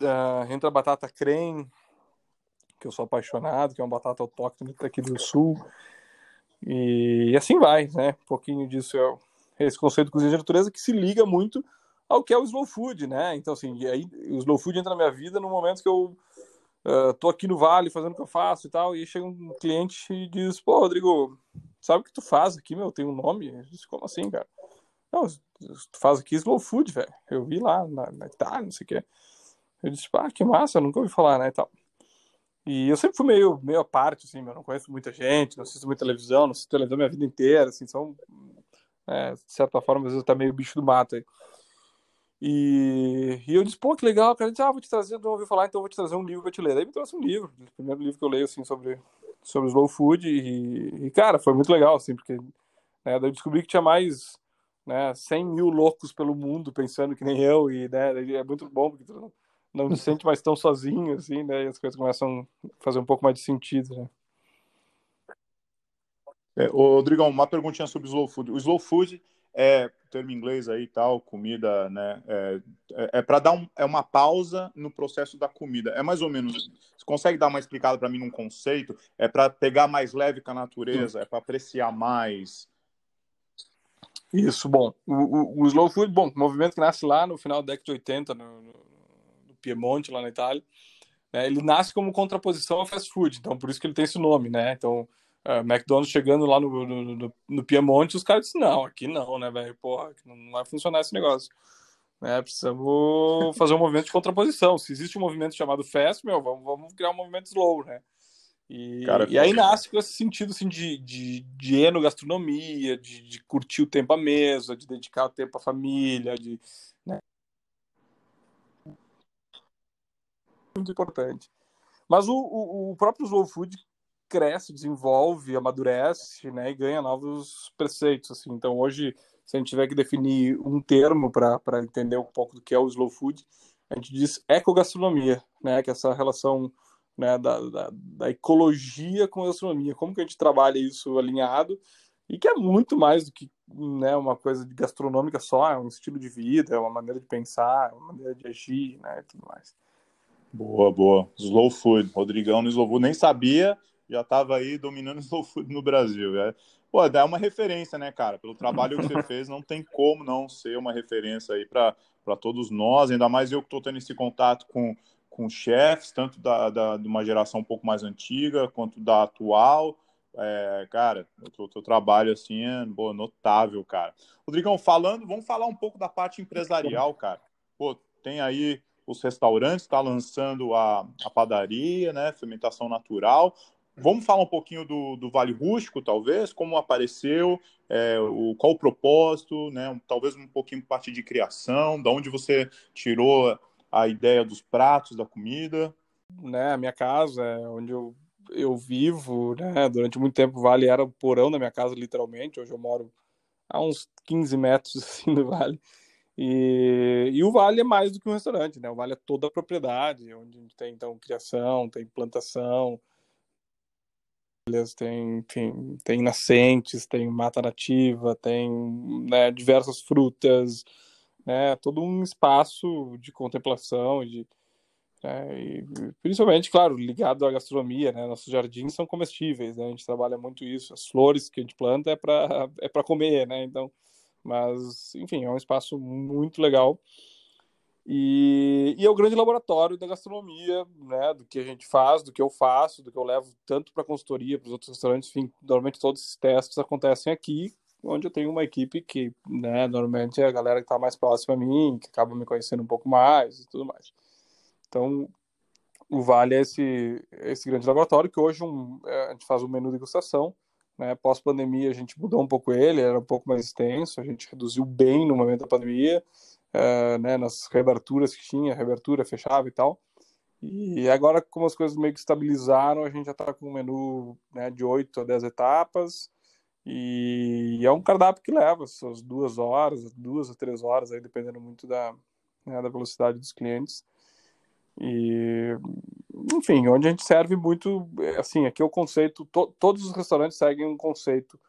uh, entra a batata creme, que eu sou apaixonado, que é uma batata autóctone aqui do sul. E, e assim vai, né? Um pouquinho disso é esse conceito de cozinha de natureza que se liga muito ao que é o slow food, né? Então, assim, aí o slow food entra na minha vida no momento que eu uh, tô aqui no vale fazendo o que eu faço e tal, e chega um cliente e diz, pô, Rodrigo, sabe o que tu faz aqui, meu? Tem um nome? Eu disse, como assim, cara? Não, tu faz aqui slow food, velho. Eu vi lá na, na Itália, não sei o que. Eu disse, ah, que massa, nunca ouvi falar, né, e tal. E eu sempre fui meio, meio à parte, assim, eu não conheço muita gente, não assisto muita televisão, não assisto televisão minha vida inteira, assim, são, é, de certa forma, às vezes tá meio bicho do mato aí. E, e eu disse, pô, que legal, cara, disse, ah, vou te trazer, não ouvi falar, então vou te trazer um livro pra te ler. Daí me trouxe um livro, o primeiro livro que eu leio, assim, sobre, sobre slow food, e, e cara, foi muito legal, assim, porque, né, daí eu descobri que tinha mais, né, 100 mil loucos pelo mundo pensando que nem eu, e, né, é muito bom, porque tu não se sente mais tão sozinho, assim, né? E as coisas começam a fazer um pouco mais de sentido, né? É, Rodrigão, uma perguntinha sobre o slow food. O slow food é termo em inglês aí tal, comida, né? É, é, é para dar um, é uma pausa no processo da comida. É mais ou menos. Você consegue dar uma explicada para mim num conceito? É para pegar mais leve com a natureza? É para apreciar mais? Isso, bom. O, o, o, slow food, bom, movimento que nasce lá no final da década de 80, no, no, no Piemonte, lá na Itália. Né? Ele nasce como contraposição ao fast food, então por isso que ele tem esse nome, né? Então, uh, McDonald's chegando lá no, no, no, Piemonte, os caras disseram, não, aqui não, né, velho? Porra, não vai funcionar esse negócio. Né? Precisamos fazer um movimento de contraposição. Se existe um movimento chamado fast, meu, vamos, vamos criar um movimento slow, né? E, Cara, e aí nasce com esse sentido assim, de, de, de enogastronomia, de, de curtir o tempo à mesa, de dedicar o tempo à família, de. Né? Muito importante. Mas o, o, o, próprio slow food cresce, desenvolve, amadurece, né, e ganha novos preceitos, assim. Então hoje, se a gente tiver que definir um termo para entender um pouco do que é o slow food, a gente diz ecogastronomia, né, que é essa relação né, da, da, da, ecologia com a gastronomia, como que a gente trabalha isso alinhado e que é muito mais do que né, uma coisa gastronômica só, é um estilo de vida, é uma maneira de pensar, é uma maneira de agir, né, e tudo mais. Boa, boa. Slow food. Rodrigão no slow food nem sabia, já estava aí dominando slow food no Brasil. É, pô, dá uma referência, né, cara? Pelo trabalho que você fez, não tem como não ser uma referência aí para todos nós, ainda mais eu que estou tendo esse contato com com chefes, tanto da, da, de uma geração um pouco mais antiga quanto da atual. É, cara, o teu, trabalho assim é boa, notável, cara. Rodrigão, falando, vamos falar um pouco da parte empresarial, cara. Pô, tem aí os restaurantes, está lançando a, a padaria, né? Fermentação natural. Vamos falar um pouquinho do, do Vale Rústico, talvez, como apareceu, é, o, qual o propósito, né? Talvez um pouquinho parte de criação, da onde você tirou a ideia dos pratos, da comida? Né, a minha casa, é onde eu, eu vivo, né, durante muito tempo o Vale era o porão da minha casa, literalmente. Hoje eu moro a uns 15 metros assim, do Vale. E, e o Vale é mais do que um restaurante, né? O Vale é toda a propriedade, onde tem, então, criação, tem plantação, tem, enfim, tem nascentes, tem mata nativa, tem né, diversas frutas, né, todo um espaço de contemplação de né, e principalmente, claro, ligado à gastronomia, né? Nossos jardins são comestíveis, né? A gente trabalha muito isso. As flores que a gente planta é para é para comer, né? Então, mas enfim, é um espaço muito legal. E, e é o grande laboratório da gastronomia, né? Do que a gente faz, do que eu faço, do que eu levo tanto para consultoria, para os outros restaurantes. Enfim, normalmente todos esses testes acontecem aqui onde eu tenho uma equipe que, né, normalmente é a galera que está mais próxima a mim, que acaba me conhecendo um pouco mais e tudo mais. Então, o Vale é esse, esse grande laboratório que hoje um, é, a gente faz um menu de degustação. Né? Pós-pandemia, a gente mudou um pouco ele, era um pouco mais extenso, a gente reduziu bem no momento da pandemia, é, né, nas reaberturas que tinha, reabertura, fechava e tal. E agora, como as coisas meio que estabilizaram, a gente já está com um menu né, de 8 a 10 etapas, e é um cardápio que leva suas duas horas, duas ou três horas, aí dependendo muito da, né, da velocidade dos clientes. E, enfim, onde a gente serve muito, assim, aqui é o conceito, to, todos os restaurantes seguem um conceito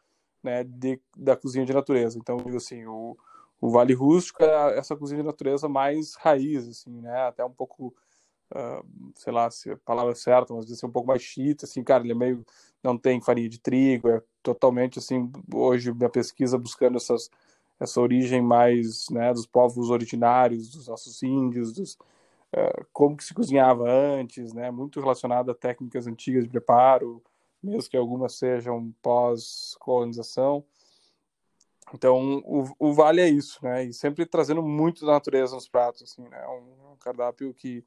né, de, da cozinha de natureza. Então, digo assim, o, o Vale Rústico é essa cozinha de natureza mais raiz, assim, né, até um pouco Uh, sei lá se a palavra é certa, mas ser um pouco mais chita, assim, cara, ele é meio, não tem farinha de trigo, é totalmente, assim, hoje minha pesquisa buscando essas, essa origem mais, né, dos povos originários, dos nossos índios, dos, como que se cozinhava antes, né, muito relacionado a técnicas antigas de preparo, mesmo que algumas sejam pós-colonização, então, o, o Vale é isso, né? E sempre trazendo muito da natureza nos pratos, assim, né? Um, um cardápio que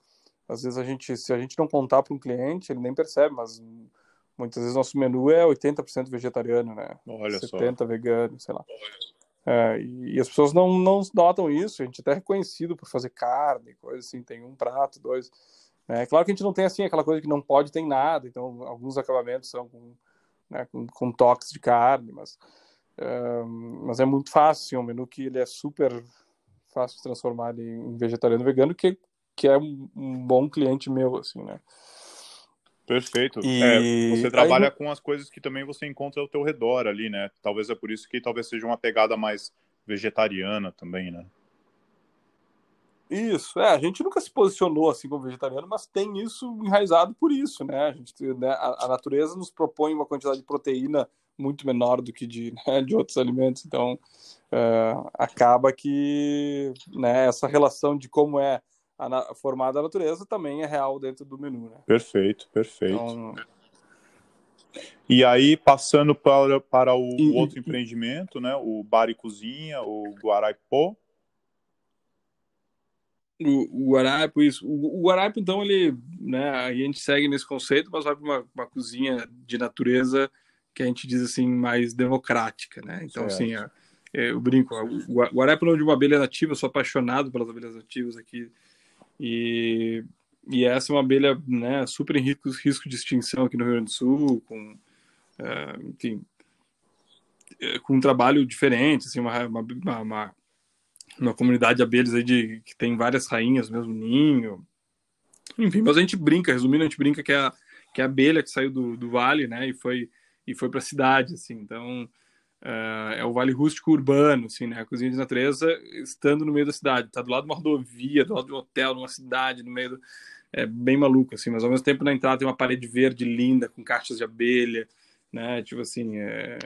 às vezes a gente, se a gente não contar para um cliente, ele nem percebe, mas muitas vezes nosso menu é 80% vegetariano, né? Olha 70% só. vegano, sei lá. É, e, as pessoas não, não notam isso, a gente até é reconhecido por fazer carne, coisa assim, tem um prato, dois. É claro que a gente não tem assim aquela coisa que não pode ter nada, então alguns acabamentos são com, né, com, com toques de carne, mas, é, mas é muito fácil, assim, um menu que ele é super fácil de transformar em vegetariano vegano, que que é um, um bom cliente meu, assim, né? Perfeito. E... É, você trabalha Aí... com as coisas que também você encontra ao teu redor ali, né? Talvez é por isso que talvez seja uma pegada mais vegetariana também, né? Isso, é, a gente nunca se posicionou assim como vegetariano, mas tem isso enraizado por isso, né? A, gente, né, a, a natureza nos propõe uma quantidade de proteína muito menor do que de, né, de outros alimentos, então uh, acaba que né, essa relação de como é a, formada a natureza também é real dentro do menu. Né? Perfeito, perfeito. Então... E aí, passando para, para o, e, outro empreendimento, né, o Bar e Cozinha, o Guaraipó. O, o Guaraipo, isso. O, o Guaraipo, então, ele, né, a gente segue nesse conceito, mas vai para uma, uma cozinha de natureza que a gente diz assim, mais democrática, né? Então, certo. assim, é, é, eu brinco, o Guaraipo é de uma abelha nativa, eu sou apaixonado pelas abelhas nativas aqui, e, e essa é uma abelha, né, super em risco, risco de extinção aqui no Rio Grande do Sul, com, uh, enfim, é, com um trabalho diferente, assim, uma, uma, uma, uma comunidade de abelhas aí de, que tem várias rainhas mesmo ninho, enfim, mas a gente brinca, resumindo, a gente brinca que é a, que é a abelha que saiu do, do vale, né, e foi e foi para a cidade, assim. Então, uh, é o vale rústico urbano, assim, né? A cozinha de natureza estando no meio da cidade. Tá do lado de uma rodovia, do lado de um hotel, numa cidade, no meio do... É bem maluco, assim. Mas, ao mesmo tempo, na entrada tem uma parede verde linda, com caixas de abelha, né? Tipo assim, é...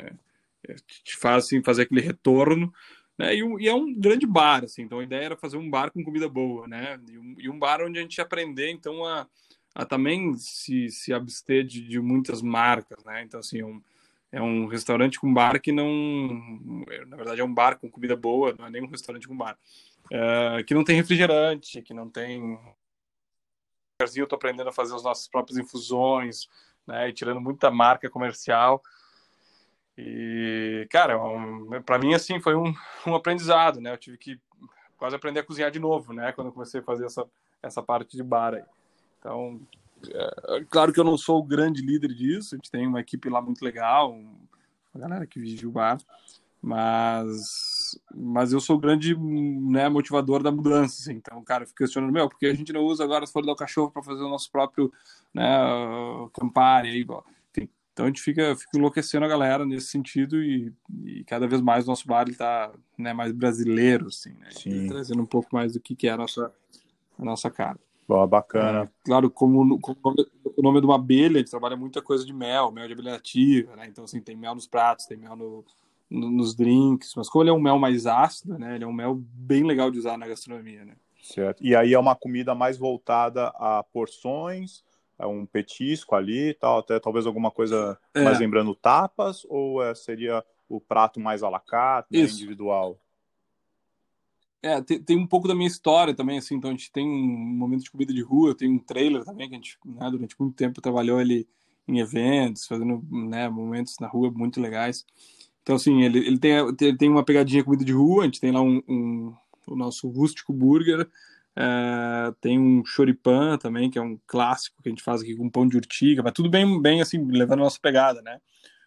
é te faz, assim, fazer aquele retorno, né? E, e, é um grande bar, assim. Então, a ideia era fazer um bar com comida boa, né? E um, e um bar onde a gente aprender, então, a a também se, se abster de, de muitas marcas, né? Então, assim, um, é um restaurante com bar que não. Na verdade, é um bar com comida boa, não é nem um restaurante com bar. É, que não tem refrigerante, que não tem. Eu estou aprendendo a fazer as nossas próprias infusões, né? E tirando muita marca comercial. E, cara, um, para mim, assim, foi um, um aprendizado, né? Eu tive que quase aprender a cozinhar de novo, né? Quando eu comecei a fazer essa, essa parte de bar aí. Então, é, claro que eu não sou o grande líder disso, a gente tem uma equipe lá muito legal, uma galera que vive o bar, mas, mas eu sou o grande né, motivador da mudança. Assim. Então, cara, eu fico questionando, meu, porque a gente não usa agora as folhas do cachorro para fazer o nosso próprio né, campari aí, Enfim, então a gente fica, fica enlouquecendo a galera nesse sentido e, e cada vez mais o nosso bar está né, mais brasileiro, assim, né? trazendo um pouco mais do que, que é a nossa, a nossa cara. Boa, bacana. É, claro, como, como o nome de uma abelha, gente trabalha muita coisa de mel, mel de abelha ativa, né? Então, assim, tem mel nos pratos, tem mel no, no, nos drinks, mas como ele é um mel mais ácido, né? Ele é um mel bem legal de usar na gastronomia, né? Certo. E aí é uma comida mais voltada a porções, é um petisco ali tal, até talvez alguma coisa é. mais lembrando tapas, ou é, seria o prato mais à la carte, né, individual? É, tem, tem, um pouco da minha história também, assim, então a gente tem um momento de comida de rua, tem um trailer também, que a gente, né, durante muito tempo trabalhou ele em eventos, fazendo, né, momentos na rua muito legais. Então, assim, ele, ele tem, ele tem uma pegadinha comida de rua, a gente tem lá um, um o nosso rústico burger, é, tem um choripan também, que é um clássico que a gente faz aqui com pão de urtiga, mas tudo bem, bem assim, levando a nossa pegada, né?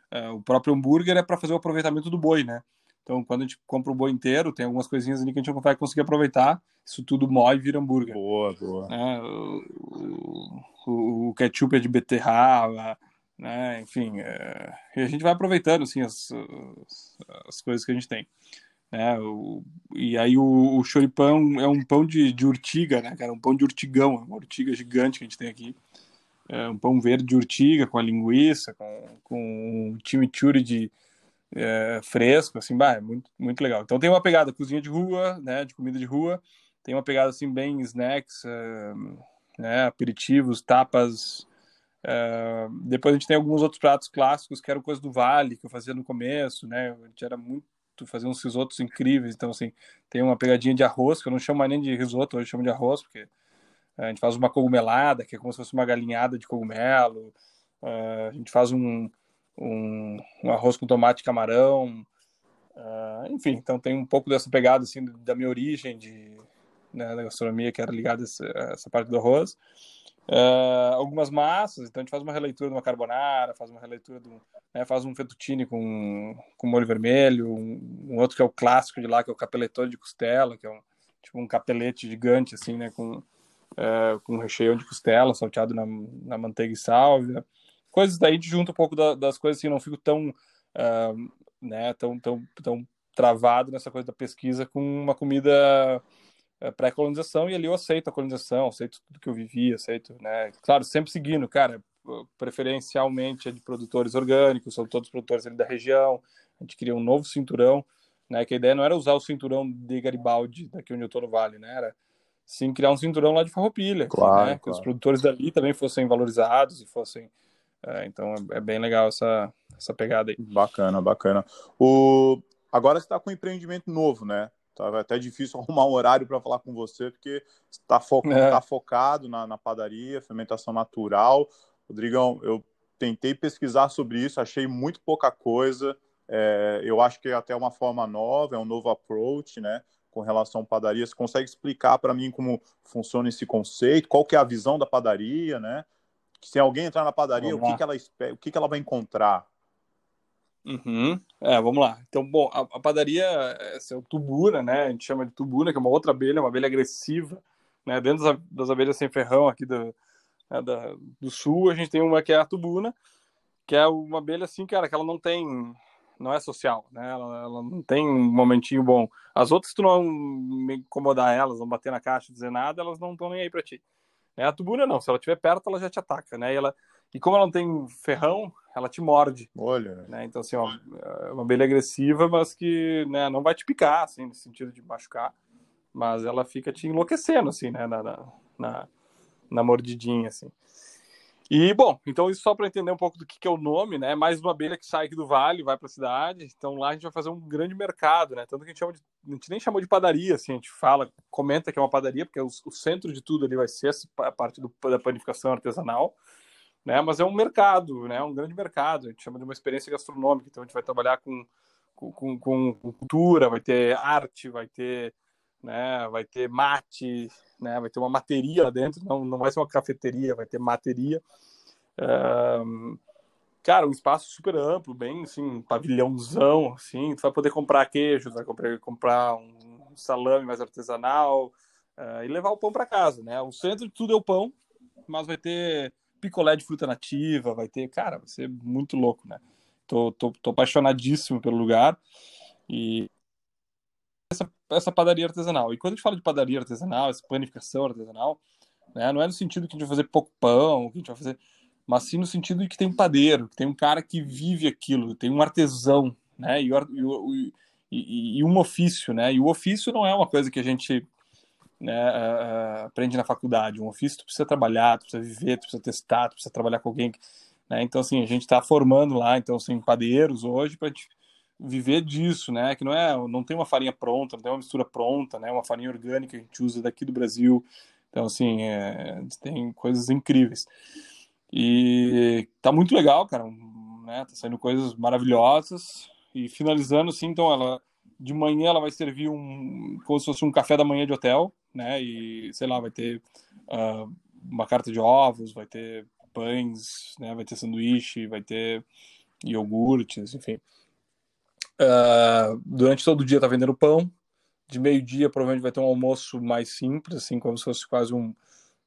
É, o próprio hambúrguer é para fazer o aproveitamento do boi, né? Então, quando a gente compra o boi inteiro, tem algumas coisinhas ali que a gente não vai conseguir aproveitar. Isso tudo mói e vira hambúrguer. Boa, boa. É, o, o, o, ketchup é de beterraba, né? Enfim, é, e a gente vai aproveitando assim, as, as coisas que a gente tem. Né? O, e aí o, o choripão é um pão de, de urtiga, né, cara? Um pão de urtigão, uma urtiga gigante que a gente tem aqui. É um pão verde de urtiga com a linguiça, com, com um chimichurri de é, fresco, assim, bah, é muito, muito legal. Então tem uma pegada cozinha de rua, né, de comida de rua, tem uma pegada assim bem snacks, é, né, aperitivos, tapas. É, depois a gente tem alguns outros pratos clássicos que eram coisa do Vale que eu fazia no começo, né, a gente era muito fazer uns risotos incríveis, então assim tem uma pegadinha de arroz que eu não chamo mais nem de risoto, hoje chamo de arroz porque a gente faz uma cogumelada que é como se fosse uma galinhada de cogumelo, a gente faz um um, um arroz com tomate e camarão. Uh, enfim, então tem um pouco dessa pegada assim da minha origem de né, da gastronomia que era ligada a essa, a essa parte do arroz. Uh, algumas massas, então a gente faz uma releitura de uma carbonara, faz uma releitura do, né, faz um fettuccine com, com molho vermelho, um, um, outro que é o clássico de lá, que é o capeletone de costela, que é um, tipo um capelete gigante, assim, né, com, uh, com recheio de costela, salteado na, na manteiga e sálvia coisas daí junta um pouco da, das coisas assim, não fico tão, uh, né, tão, tão, tão travado nessa coisa da pesquisa com uma comida uh, pré-colonização e ali eu aceito a colonização, aceito tudo que eu vivi, aceito, né, claro, sempre seguindo, cara, preferencialmente é de produtores orgânicos, são todos produtores ali da região, a gente cria um novo cinturão, né? Que a ideia não era usar o cinturão de Garibaldi, daqui onde eu tô no Vale, né? Era sim criar um cinturão lá de Farroupilha, claro, né? claro. Que os produtores dali também fossem valorizados e fossem... É, então é, é, bem legal essa, essa pegada aí. Bacana, bacana. O... Agora você está com um empreendimento novo, né? Tá até difícil arrumar um horário para falar com você, porque está fo é. tá focado na, na, padaria, fermentação natural. Rodrigão, eu tentei pesquisar sobre isso, achei muito pouca coisa. É, eu acho que é até uma forma nova, é um novo approach, né? Com relação à padaria. Você consegue explicar para mim como funciona esse conceito? Qual que é a visão da padaria, né? Se alguém entrar na padaria, o que, que, ela espera, o que, que ela vai encontrar? Uhum. É, vamos lá. Então, bom, a, a padaria essa é o tubuna, né? A gente chama de tubuna, que é uma outra abelha, uma abelha agressiva, né? Dentro das, das abelhas sem ferrão aqui do, né, da, do sul, a gente tem uma que é a tubuna, que é uma abelha assim, cara, que ela não tem, não é social, né? Ela, ela não tem um momentinho bom. As outras, tu não incomodar elas, não bater na caixa, dizer nada, elas não estão nem aí para ti. Né? A tubuna não, se ela estiver perto, ela já te ataca, né? E, ela, e como ela não tem ferrão, ela te morde. Olha. Né? Então, assim, ó, é uma abelha agressiva, mas que né, não vai te picar, assim, no sentido de machucar. Mas ela fica te enlouquecendo, assim, né? Na, na, na, na mordidinha, assim. E, bom, então isso só para entender um pouco do que, que, é o nome, né? Mais uma abelha que sai aqui do vale, vai para a cidade. Então lá a gente vai fazer um grande mercado, né? Tanto que a gente, de, a gente nem chamou de padaria, assim, a gente fala, comenta que é uma padaria, porque o, o centro de tudo ali vai ser a parte do, da panificação artesanal, né? Mas é um mercado, né? Um grande mercado. A gente chama de uma experiência gastronômica. Então a gente vai trabalhar com, com, com, com cultura, vai ter arte, vai ter, né? Vai ter mate, né? Vai ter uma materia lá dentro, não, não vai ser uma cafeteria, vai ter materia. Cara, um espaço super amplo, bem assim, um pavilhãozão, assim, tu vai poder comprar queijo, vai comprar, um salame mais artesanal uh, e levar o pão para casa, né? O centro de tudo é o pão, mas vai ter picolé de fruta nativa, vai ter, cara, vai ser muito louco, né? Tô, tô, tô apaixonadíssimo pelo lugar e essa, padaria artesanal. E quando a gente fala de padaria artesanal, essa planificação artesanal, né, não é no sentido que a gente vai fazer pouco pão, que a gente vai fazer, mas sim no sentido de que tem um padeiro, que tem um cara que vive aquilo, tem um artesão, né, e, e, e, e um ofício, né, e o ofício não é uma coisa que a gente né, uh, aprende na faculdade. Um ofício tu precisa trabalhar, tu precisa viver, tu precisa testar, tu precisa trabalhar com alguém. Né? Então, assim, a gente está formando lá, então, assim, padeiros hoje para viver disso, né? Que não é, não tem uma farinha pronta, não tem uma mistura pronta, né? Uma farinha orgânica que a gente usa daqui do Brasil. Então, assim, é, tem coisas incríveis. E tá muito legal, cara, né? Tá saindo coisas maravilhosas. E finalizando, assim, então ela de manhã ela vai servir um como se fosse um café da manhã de hotel, né? E sei lá, vai ter uh, uma carta de ovos, vai ter pães, né? Vai ter sanduíche, vai ter iogurtes, enfim. Uh, durante todo o dia tá vendendo pão. De meio-dia provavelmente vai ter um almoço mais simples, assim, como se fosse quase um,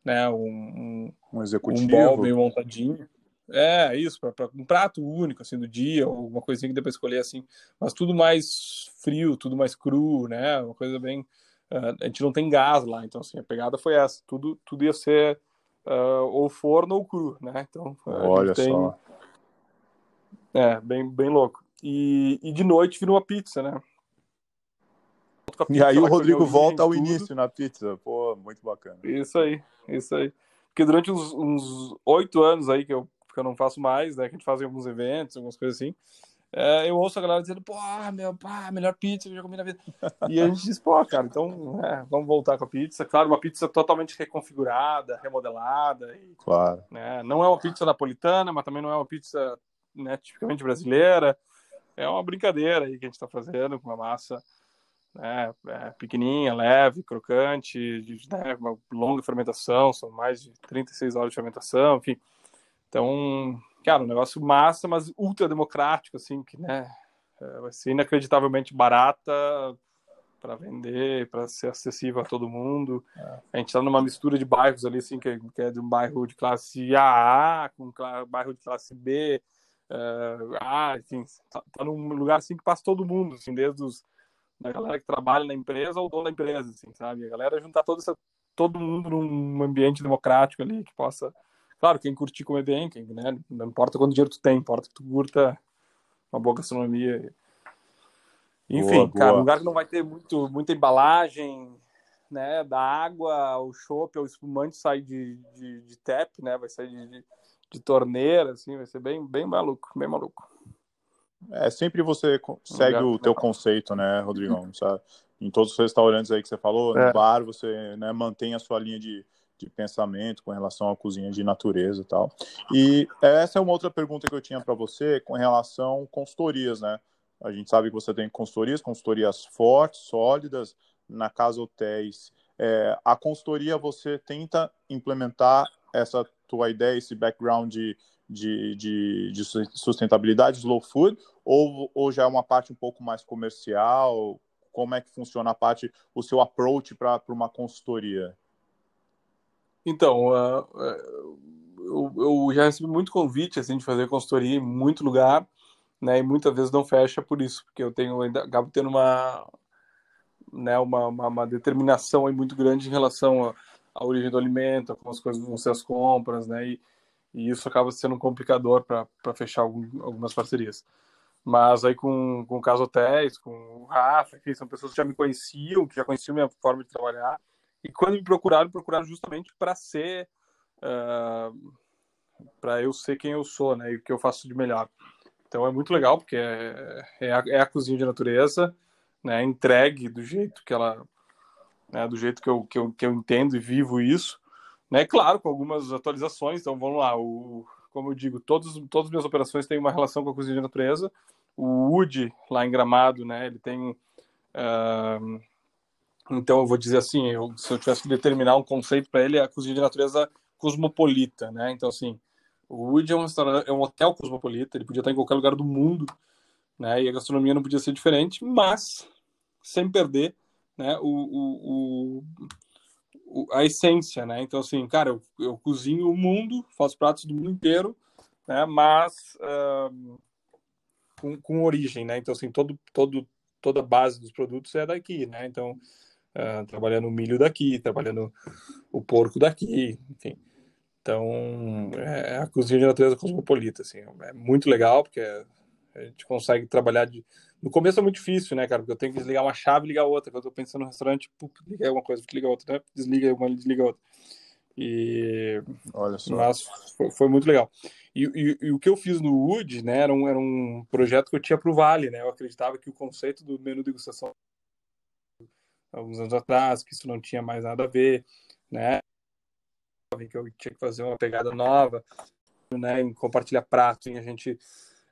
né, um, um executivo, um bol meio montadinho. É, isso, para um prato único, assim, do dia, ou uma coisinha que depois escolher, assim, mas tudo mais frio, tudo mais cru, né, uma coisa bem... Uh, a gente não tem gás lá, então, assim, a pegada foi essa, tudo, tudo ia ser uh, ou forno ou cru, né, então... Olha tem... só. É, bem, bem louco. E, e de noite vira uma pizza, né? Pizza, e aí o Rodrigo volta ao início na pizza, pô, muito bacana. Isso aí, isso aí. Porque durante uns oito anos aí que eu porque eu não faço mais, né? Que a gente faz alguns eventos, algumas coisas assim. É, eu ouço a galera dizendo, pô, meu, pá, melhor pizza que eu já comi na vida. E a gente diz, pô, cara, então é, vamos voltar com a pizza. Claro, uma pizza totalmente reconfigurada, remodelada. E, claro. Né, não é uma pizza napolitana, mas também não é uma pizza né, tipicamente brasileira. É uma brincadeira aí que a gente está fazendo com uma massa né, é, pequenininha, leve, crocante, de, né, uma longa fermentação, são mais de 36 horas de fermentação, enfim. Então, cara, um negócio massa, mas ultra democrático, assim, que, né, é, vai ser inacreditavelmente barata para vender, para ser acessível a todo mundo. É. A gente está numa mistura de bairros ali, assim, que, que, é de um bairro de classe AA com um bairro de classe B, uh, A, enfim, tá, tá, num lugar assim que passa todo mundo, assim, desde os da galera que trabalha na empresa ou dono da empresa, assim, sabe? A galera juntar todo, essa, todo mundo num ambiente democrático ali que possa Claro, quem curtir comer bem, quem, né, não importa quanto dinheiro tu tem, importa que tu curta uma boa gastronomia. Enfim, boa, cara, boa. um lugar que não vai ter muito, muita embalagem, né? Da água, o chopp, o espumante sai de, de, de tap, né? Vai sair de, de, de torneira, assim, vai ser bem, bem maluco, bem maluco. É, sempre você segue o teu conceito, né, Rodrigão? Sabe? Em todos os restaurantes aí que você falou, é. no bar, você né, mantém a sua linha de, de pensamento com relação à cozinha de natureza e tal. E essa é uma outra pergunta que eu tinha para você com relação a consultorias, né? A gente sabe que você tem consultorias, consultorias fortes, sólidas, na Casa Hotéis. É, a consultoria, você tenta implementar essa tua ideia, esse background de, de, de, de sustentabilidade, slow food, ou, ou já é uma parte um pouco mais comercial? Como é que funciona a parte, o seu approach para uma consultoria? Então, uh, eu, eu, já recebi muito convite assim, de fazer consultoria em muito lugar, né, e muitas vezes não fecha por isso, porque eu tenho ainda acabo tendo uma, né, uma, uma, uma determinação aí muito grande em relação à origem do alimento, como as coisas vão ser as compras, né, e, e isso acaba sendo um complicador para fechar algum, algumas parcerias. Mas aí com, com o Caso Hotéis, com o Rafa, enfim, são pessoas que já me conheciam, que já conheciam minha forma de trabalhar, e quando me procuraram, procuraram justamente para ser, uh, para eu ser quem eu sou, né, e o que eu faço de melhor. Então é muito legal, porque é, é, a, é a cozinha de natureza, né, entregue do jeito que ela, né, do jeito que eu, que, eu, que eu entendo e vivo isso, né, claro, com algumas atualizações, então vamos lá, o, como eu digo, todos, todas as minhas operações têm uma relação com a cozinha de natureza, o Wood, lá em Gramado, né, ele tem, uh, então eu vou dizer assim, eu, se eu tivesse que determinar um conceito para ele, é a cozinha de natureza cosmopolita, né, então assim, o Wood é um, é um hotel cosmopolita, ele podia estar em qualquer lugar do mundo, né? E a gastronomia não podia ser diferente, mas sem perder, né? O, o, o, a essência, né? Então assim, cara, eu, eu, cozinho o mundo, faço pratos do mundo inteiro, né? Mas uh, com, com origem, né? Então assim, todo, todo, toda a base dos produtos é daqui, né? Então uh, trabalhando o milho daqui, trabalhando o porco daqui, enfim. Então, é, é a cozinha de natureza cosmopolita, assim, é muito legal, porque a gente consegue trabalhar de... No começo é muito difícil, né, cara, porque eu tenho que desligar uma chave e ligar outra, quando eu tô pensando no restaurante, puf, liga alguma coisa, liga outra, né? desliga uma, desliga outra. E... Olha só. Mas foi, foi muito legal. E, e, e, o que eu fiz no Wood, né, era um, era um projeto que eu tinha para o Vale, né, eu acreditava que o conceito do menu degustação alguns anos atrás, que isso não tinha mais nada a ver, né, que eu tinha que fazer uma pegada nova, né, em compartilhar prato, em a gente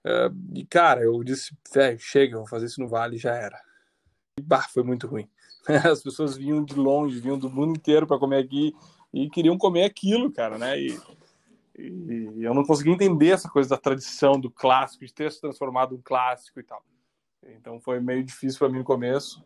uh, e cara, eu disse, velho, chega, vou fazer isso no Vale, já era. E bah, foi muito ruim. As pessoas vinham de longe, vinham do mundo inteiro para comer aqui e queriam comer aquilo, cara, né? E, e, eu não conseguia entender essa coisa da tradição, do clássico, de ter se transformado um clássico e tal. Então foi meio difícil para mim no começo,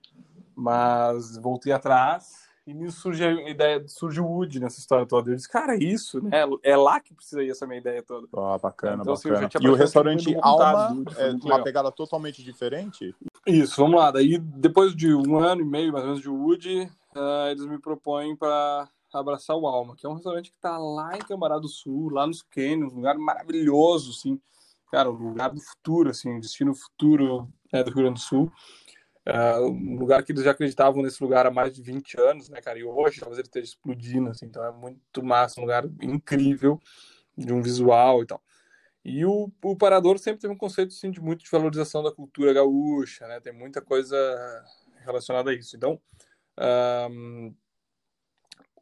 mas voltei atrás e me surge a ideia, surge o Wood nessa história toda. Eu disse, cara, é isso, né? É lá que precisa ir essa minha ideia toda. Oh, bacana, então, assim, bacana. Assim, e o restaurante Alma é uma legal. pegada totalmente diferente? Isso, vamos lá. Daí, depois de um ano e meio, mais ou menos, de Wood, uh, eles me propõem para abraçar o Alma, que é um restaurante que está lá em Cambará do Sul, lá nos Canyons, um lugar maravilhoso, assim. Cara, um lugar do futuro, assim, um destino futuro né, do Rio Grande do Sul. Uh, um lugar que eles já acreditavam nesse lugar há mais de 20 anos, né, cara? E hoje talvez ele esteja explodindo, assim, então é muito massa, um lugar incrível, de um visual e tal. E o, o Parador sempre teve um conceito assim, de muito de valorização da cultura gaúcha, né? Tem muita coisa relacionada a isso. Então, um,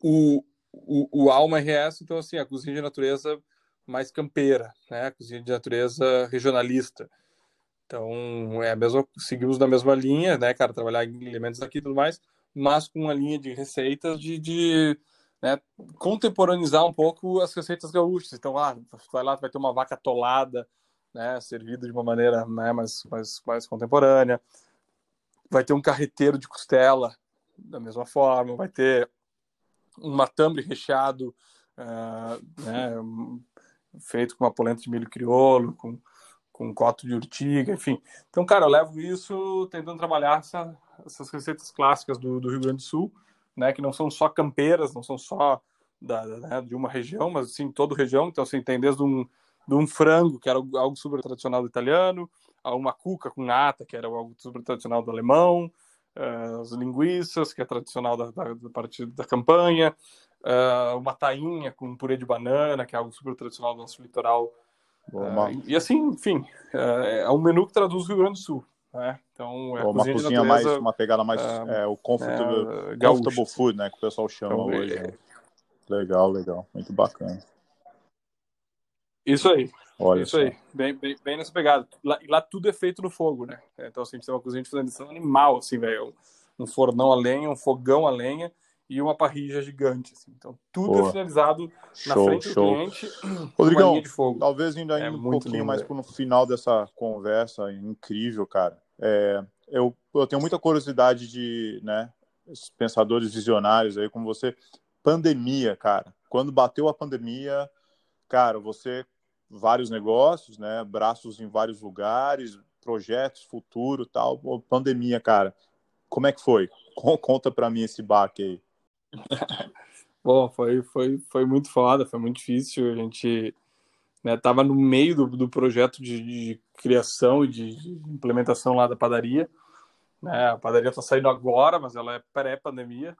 o, o, o Alma RS, então, assim, a cozinha de natureza mais campeira, né? A cozinha de natureza regionalista. Então, é a mesma, seguimos na mesma linha, né, cara, trabalhar em elementos aqui e tudo mais, mas com uma linha de receitas de, de né, contemporaneizar um pouco as receitas gaúchas. Então, ah, vai lá, vai ter uma vaca atolada, né, servida de uma maneira né, mais, mais, mais contemporânea. Vai ter um carreteiro de costela, da mesma forma. Vai ter um matambre recheado, uh, né, feito com uma polenta de milho crioulo, com com coto de urtiga, enfim. Então, cara, eu levo isso tentando trabalhar essa, essas receitas clássicas do, do, Rio Grande do Sul, né, que não são só campeiras, não são só da, né, de uma região, mas sim toda região. Então, assim, tem desde um, de um frango, que era algo super tradicional do italiano, a uma cuca com nata, que era algo super tradicional do alemão, uh, as linguiças, que é tradicional da, da, da parte da campanha, uh, uma tainha com purê de banana, que é algo super tradicional do nosso litoral. Uh, e, assim, enfim, é um menu que traduz o Rio Grande do Sul. Né? Então, é uma cozinha, natureza, mais, uma pegada mais, é, o comfortable, é, comfortable food, né, que o pessoal chama então, hoje. Né? Legal, legal, muito bacana. Isso aí. Olha Isso só. aí, bem, bem, bem, nessa pegada. Lá, lá, tudo é feito no fogo, né? Então, assim, a gente tem uma cozinha de finalização animal, assim, velho. Um fornão a lenha, um fogão a lenha e uma parrilha gigante. Assim. Então, tudo Boa. é finalizado show, na frente show. do cliente. Rodrigão, de fogo. talvez ainda é um pouquinho lindo, mais para o final dessa conversa incrível, cara. É, eu, eu tenho muita curiosidade de, né, pensadores visionários aí como você. Pandemia, cara. Quando bateu a pandemia, cara, você vários negócios, né? Braços em vários lugares, projetos, futuro, tal. Pandemia, cara. Como é que foi? Conta para mim esse baque aí. Bom, foi, foi, foi muito foda, foi muito difícil. A gente né, tava no meio do, do projeto de, de criação e de, implementação lá da padaria. Né? A padaria tá saindo agora, mas ela é pré-pandemia.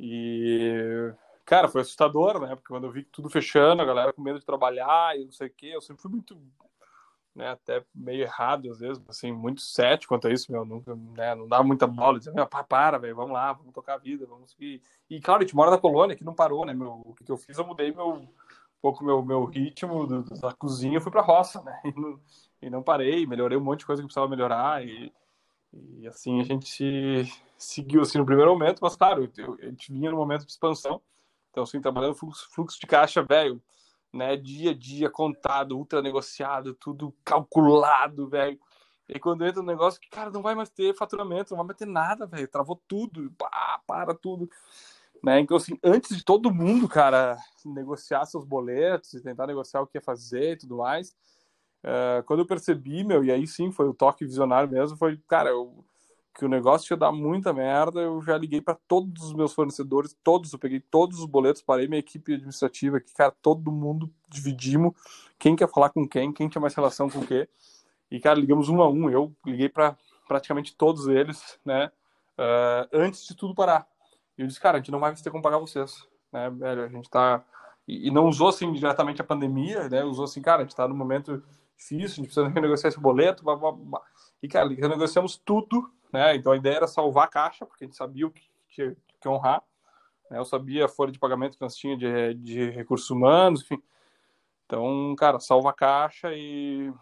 E Cara, foi assustador, né? Porque quando eu vi tudo fechando, a galera com medo de trabalhar e não sei o quê, eu sempre fui muito, né, até meio errado às vezes, assim, muito cético quanto a isso, meu, nunca, né, não dava muita bola, dizia, meu, para, velho, vamos lá, vamos tocar a vida, vamos seguir. E claro, a gente mora na colônia, que não parou, né, meu, o que eu fiz, eu mudei meu, um pouco meu, meu ritmo do, da cozinha, fui pra roça, né, e não, e não parei, melhorei um monte de coisa que precisava melhorar e, e assim a gente seguiu, assim, no primeiro momento, mas claro, eu, a gente vinha no momento de expansão, então, assim, trabalhando fluxo, fluxo de caixa, velho, né? Dia a dia, contado, ultra negociado, tudo calculado, velho. E quando entra no negócio que, cara, não vai mais ter faturamento, não vai mais ter nada, velho. Travou tudo, pá, para tudo. Né? Então, assim, antes de todo mundo, cara, negociar seus boletos e tentar negociar o que ia fazer e tudo mais, uh, quando eu percebi, meu, e aí sim foi o toque visionário mesmo, foi, cara, eu que o negócio ia dar muita merda, eu já liguei para todos os meus fornecedores, todos, eu peguei todos os boletos, parei minha equipe administrativa aqui, cara, todo mundo dividimos quem quer falar com quem, quem tinha mais relação com o quê. E, cara, ligamos um a um. Eu liguei para praticamente todos eles, né, uh, antes de tudo parar. E eu disse, cara, a gente não vai ter como pagar vocês, né, velho, a gente tá. E, e não usou assim diretamente a pandemia, né, usou assim, cara, a gente tá num momento difícil, a gente precisa renegociar esse boleto, blá, blá, blá. e, cara, renegociamos tudo né? Então a ideia era salvar a caixa, porque a gente sabia o que tinha que honrar. Né? Eu sabia a folha de pagamento que nós tínhamos de, de recursos humanos, enfim. Então, cara, salva a caixa e,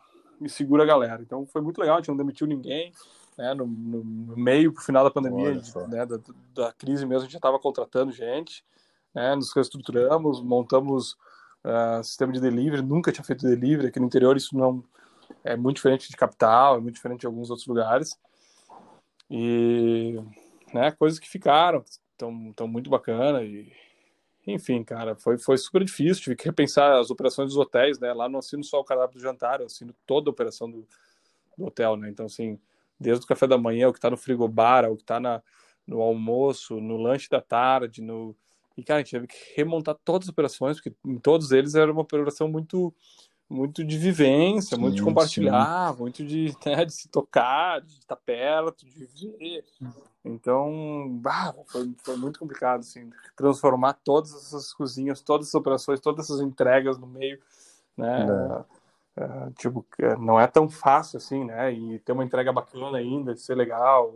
e segura a galera. Então foi muito legal, a gente não demitiu ninguém. Né? No, no, no meio, pro final da pandemia, né? da, da, crise mesmo, a gente já estava contratando gente, né? nos reestruturamos, montamos uh, sistema de delivery, nunca tinha feito delivery, aqui no interior isso não é muito diferente de capital, é muito diferente de alguns outros lugares. E, né, coisas que ficaram, estão tão muito bacana e enfim, cara, foi, foi super difícil, tive que repensar as operações dos hotéis, né, lá não assino só o cardápio do jantar, eu assino toda a operação do, do hotel, né, então assim, desde o café da manhã, o que está no frigobar, o que está no almoço, no lanche da tarde, no... E, cara, a gente teve que remontar todas as operações, porque em todos eles era uma operação muito muito de vivência, sim, muito de compartilhar, sim. muito de, né, de se tocar, de estar perto, de ver. Então, bah, foi, foi muito complicado, assim, transformar todas essas cozinhas, todas essas operações, todas essas entregas no meio, né? É. É, tipo, não é tão fácil assim, né? E ter uma entrega bacana ainda, de ser legal,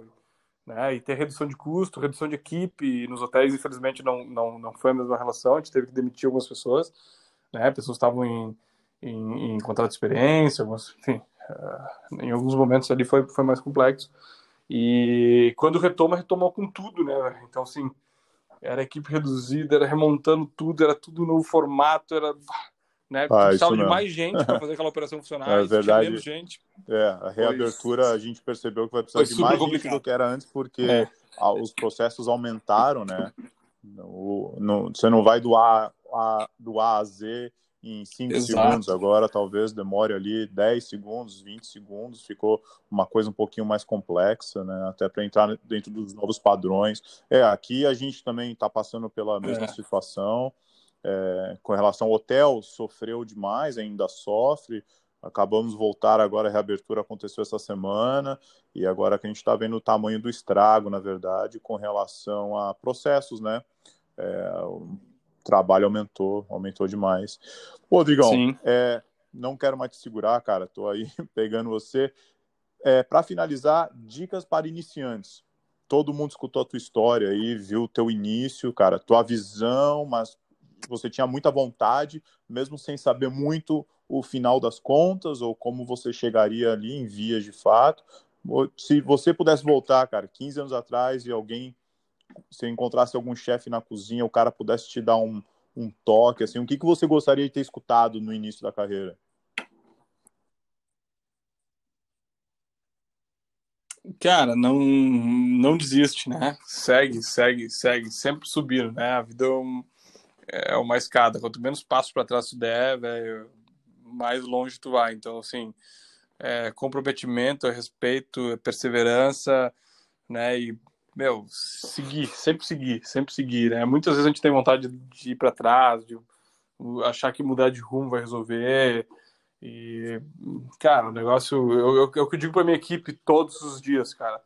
né? E ter redução de custo, redução de equipe. Nos hotéis, infelizmente, não, não, não foi a mesma relação, a gente teve que demitir algumas pessoas, né? Pessoas estavam em em, em contrato de experiência, enfim, uh, em alguns momentos ali foi, foi mais complexo. E quando retoma, retomou com tudo, né? Então, assim, era equipe reduzida, era remontando tudo, era tudo no formato, era. Né? Ah, precisava de mais gente para fazer aquela operação funcionar. É verdade. Menos gente. É, a reabertura a gente percebeu que vai precisar de mais complicado. gente do que era antes, porque é. os processos aumentaram, né? No, você não vai do A, a, do A a Z em 5 segundos, agora talvez demore ali 10 segundos, 20 segundos, ficou uma coisa um pouquinho mais complexa, né? Até para entrar dentro dos novos padrões. É, aqui a gente também está passando pela mesma é. situação. É, com relação ao hotel, sofreu demais, ainda sofre. Acabamos de voltar agora, a reabertura aconteceu essa semana, e agora que a gente está vendo o tamanho do estrago, na verdade, com relação a processos, né? É, trabalho aumentou, aumentou demais. Ô, Rodrigão, é, não quero mais te segurar, cara, tô aí pegando você. É, para finalizar, dicas para iniciantes. Todo mundo escutou a tua história aí, viu o teu início, cara, tua visão, mas você tinha muita vontade, mesmo sem saber muito o final das contas ou como você chegaria ali em vias de fato. Se você pudesse voltar, cara, 15 anos atrás e alguém, se encontrasse algum chefe na cozinha, o cara pudesse te dar um, um toque, assim, o que, que você gostaria de ter escutado no início da carreira? Cara, não, não desiste, né? Segue, segue, segue, sempre subindo, né? A vida é, um, é uma escada. Quanto menos passos para trás tu der, mais longe tu vai. Então, assim, é comprometimento, é respeito, é perseverança, né? E, meu, seguir, sempre seguir, sempre seguir, né? Muitas vezes a gente tem vontade de ir para trás, de achar que mudar de rumo vai resolver. E, cara, o negócio, eu, eu, eu digo para minha equipe todos os dias, cara,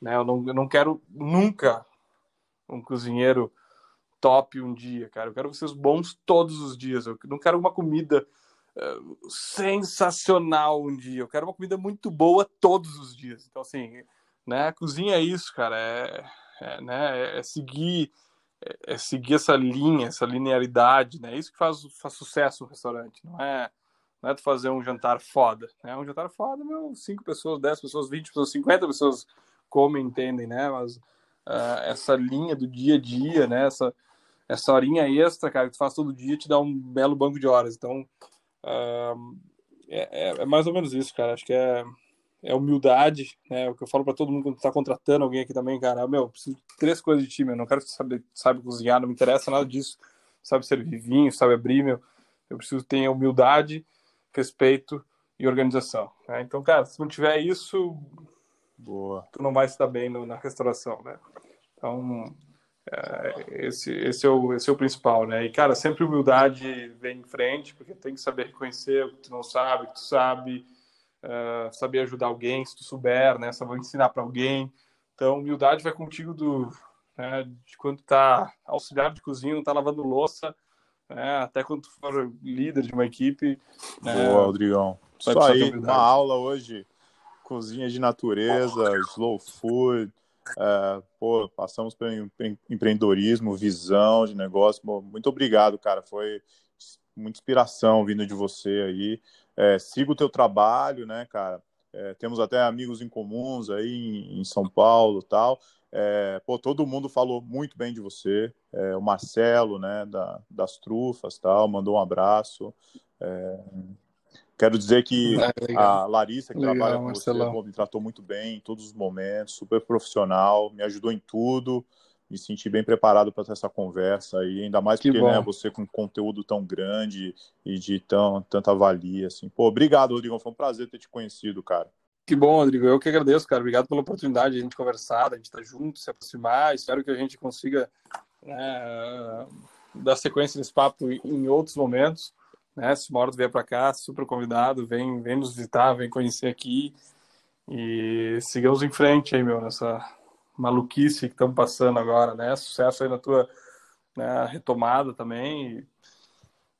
né? Eu não, eu não quero nunca um cozinheiro top um dia, cara. Eu quero vocês bons todos os dias. Eu não quero uma comida sensacional um dia. Eu quero uma comida muito boa todos os dias. Então, assim, né, cozinha é isso, cara. É, é né, é seguir é, é seguir essa linha, essa linearidade, né? É isso que faz, faz sucesso no restaurante. Não é, não é tu fazer um jantar foda. Né? Um jantar foda, meu, 5 pessoas, 10 pessoas, 20 pessoas, 50 pessoas comem, entendem, né? Mas uh, essa linha do dia a dia, né? Essa, essa horinha extra, cara, que tu faz todo dia, te dá um belo banco de horas. Então, é, é, é, mais ou menos isso, cara. Acho que é, é humildade, né? O que eu falo para todo mundo quando tá contratando alguém aqui também, cara. Meu, preciso de três coisas de time. Eu não quero que você sabe, sabe cozinhar, não me interessa nada disso. Sabe servir vinho, sabe abrir, meu. Eu preciso ter humildade, respeito e organização. Né? Então, cara, se não tiver isso, Boa. tu não vai estar bem no, na restauração, né? Então, é, esse, esse, é o, esse é o principal, né? E, cara, sempre humildade vem em frente, porque tem que saber reconhecer o que tu não sabe, o que tu sabe, uh, saber ajudar alguém, se tu souber, né? Saber ensinar para alguém. Então, humildade vai contigo do, né, de quando tá auxiliar de cozinha, não tá lavando louça, né, até quando tu for líder de uma equipe. Né, Boa, Rodrigão. Isso aí, uma aula hoje, cozinha de natureza, slow food, é, pô, passamos pelo empreendedorismo, visão de negócio. Bom, muito obrigado, cara. Foi muita inspiração vindo de você aí. É, siga o teu trabalho, né, cara? É, temos até amigos em comuns aí em, em São Paulo tal. É, pô, todo mundo falou muito bem de você. É, o Marcelo, né, da, das trufas tal, mandou um abraço. É, Quero dizer que é, a Larissa, que legal, trabalha com Marcelão. você, me tratou muito bem em todos os momentos, super profissional, me ajudou em tudo, me senti bem preparado para essa conversa e ainda mais que porque né, você com conteúdo tão grande e de tão, tanta valia. Assim. Pô, obrigado, Rodrigo. Foi um prazer ter te conhecido, cara. Que bom, Rodrigo. Eu que agradeço, cara. Obrigado pela oportunidade de a gente conversar, a gente estar tá junto, se aproximar. Espero que a gente consiga né, dar sequência nesse papo em outros momentos né? Se uma vier para cá, super convidado, vem, vem nos visitar, vem conhecer aqui e sigamos em frente aí, meu, nessa maluquice que estamos passando agora, né? Sucesso aí na tua né, retomada também e,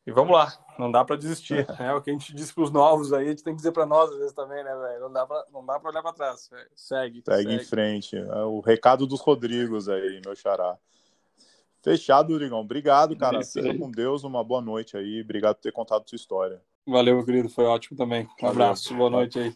e, vamos lá, não dá para desistir, né? O que a gente diz para os novos aí, a gente tem que dizer para nós às vezes também, né, velho? Não dá para olhar para trás, véio. segue, segue. Segue em frente. É o recado dos Rodrigos aí, meu xará. Fechado, Rodrigão. Obrigado, cara. Fica com Deus, uma boa noite aí. Obrigado por ter contado sua história. Valeu, meu querido. Foi ótimo também. Um Valeu. abraço, boa noite aí.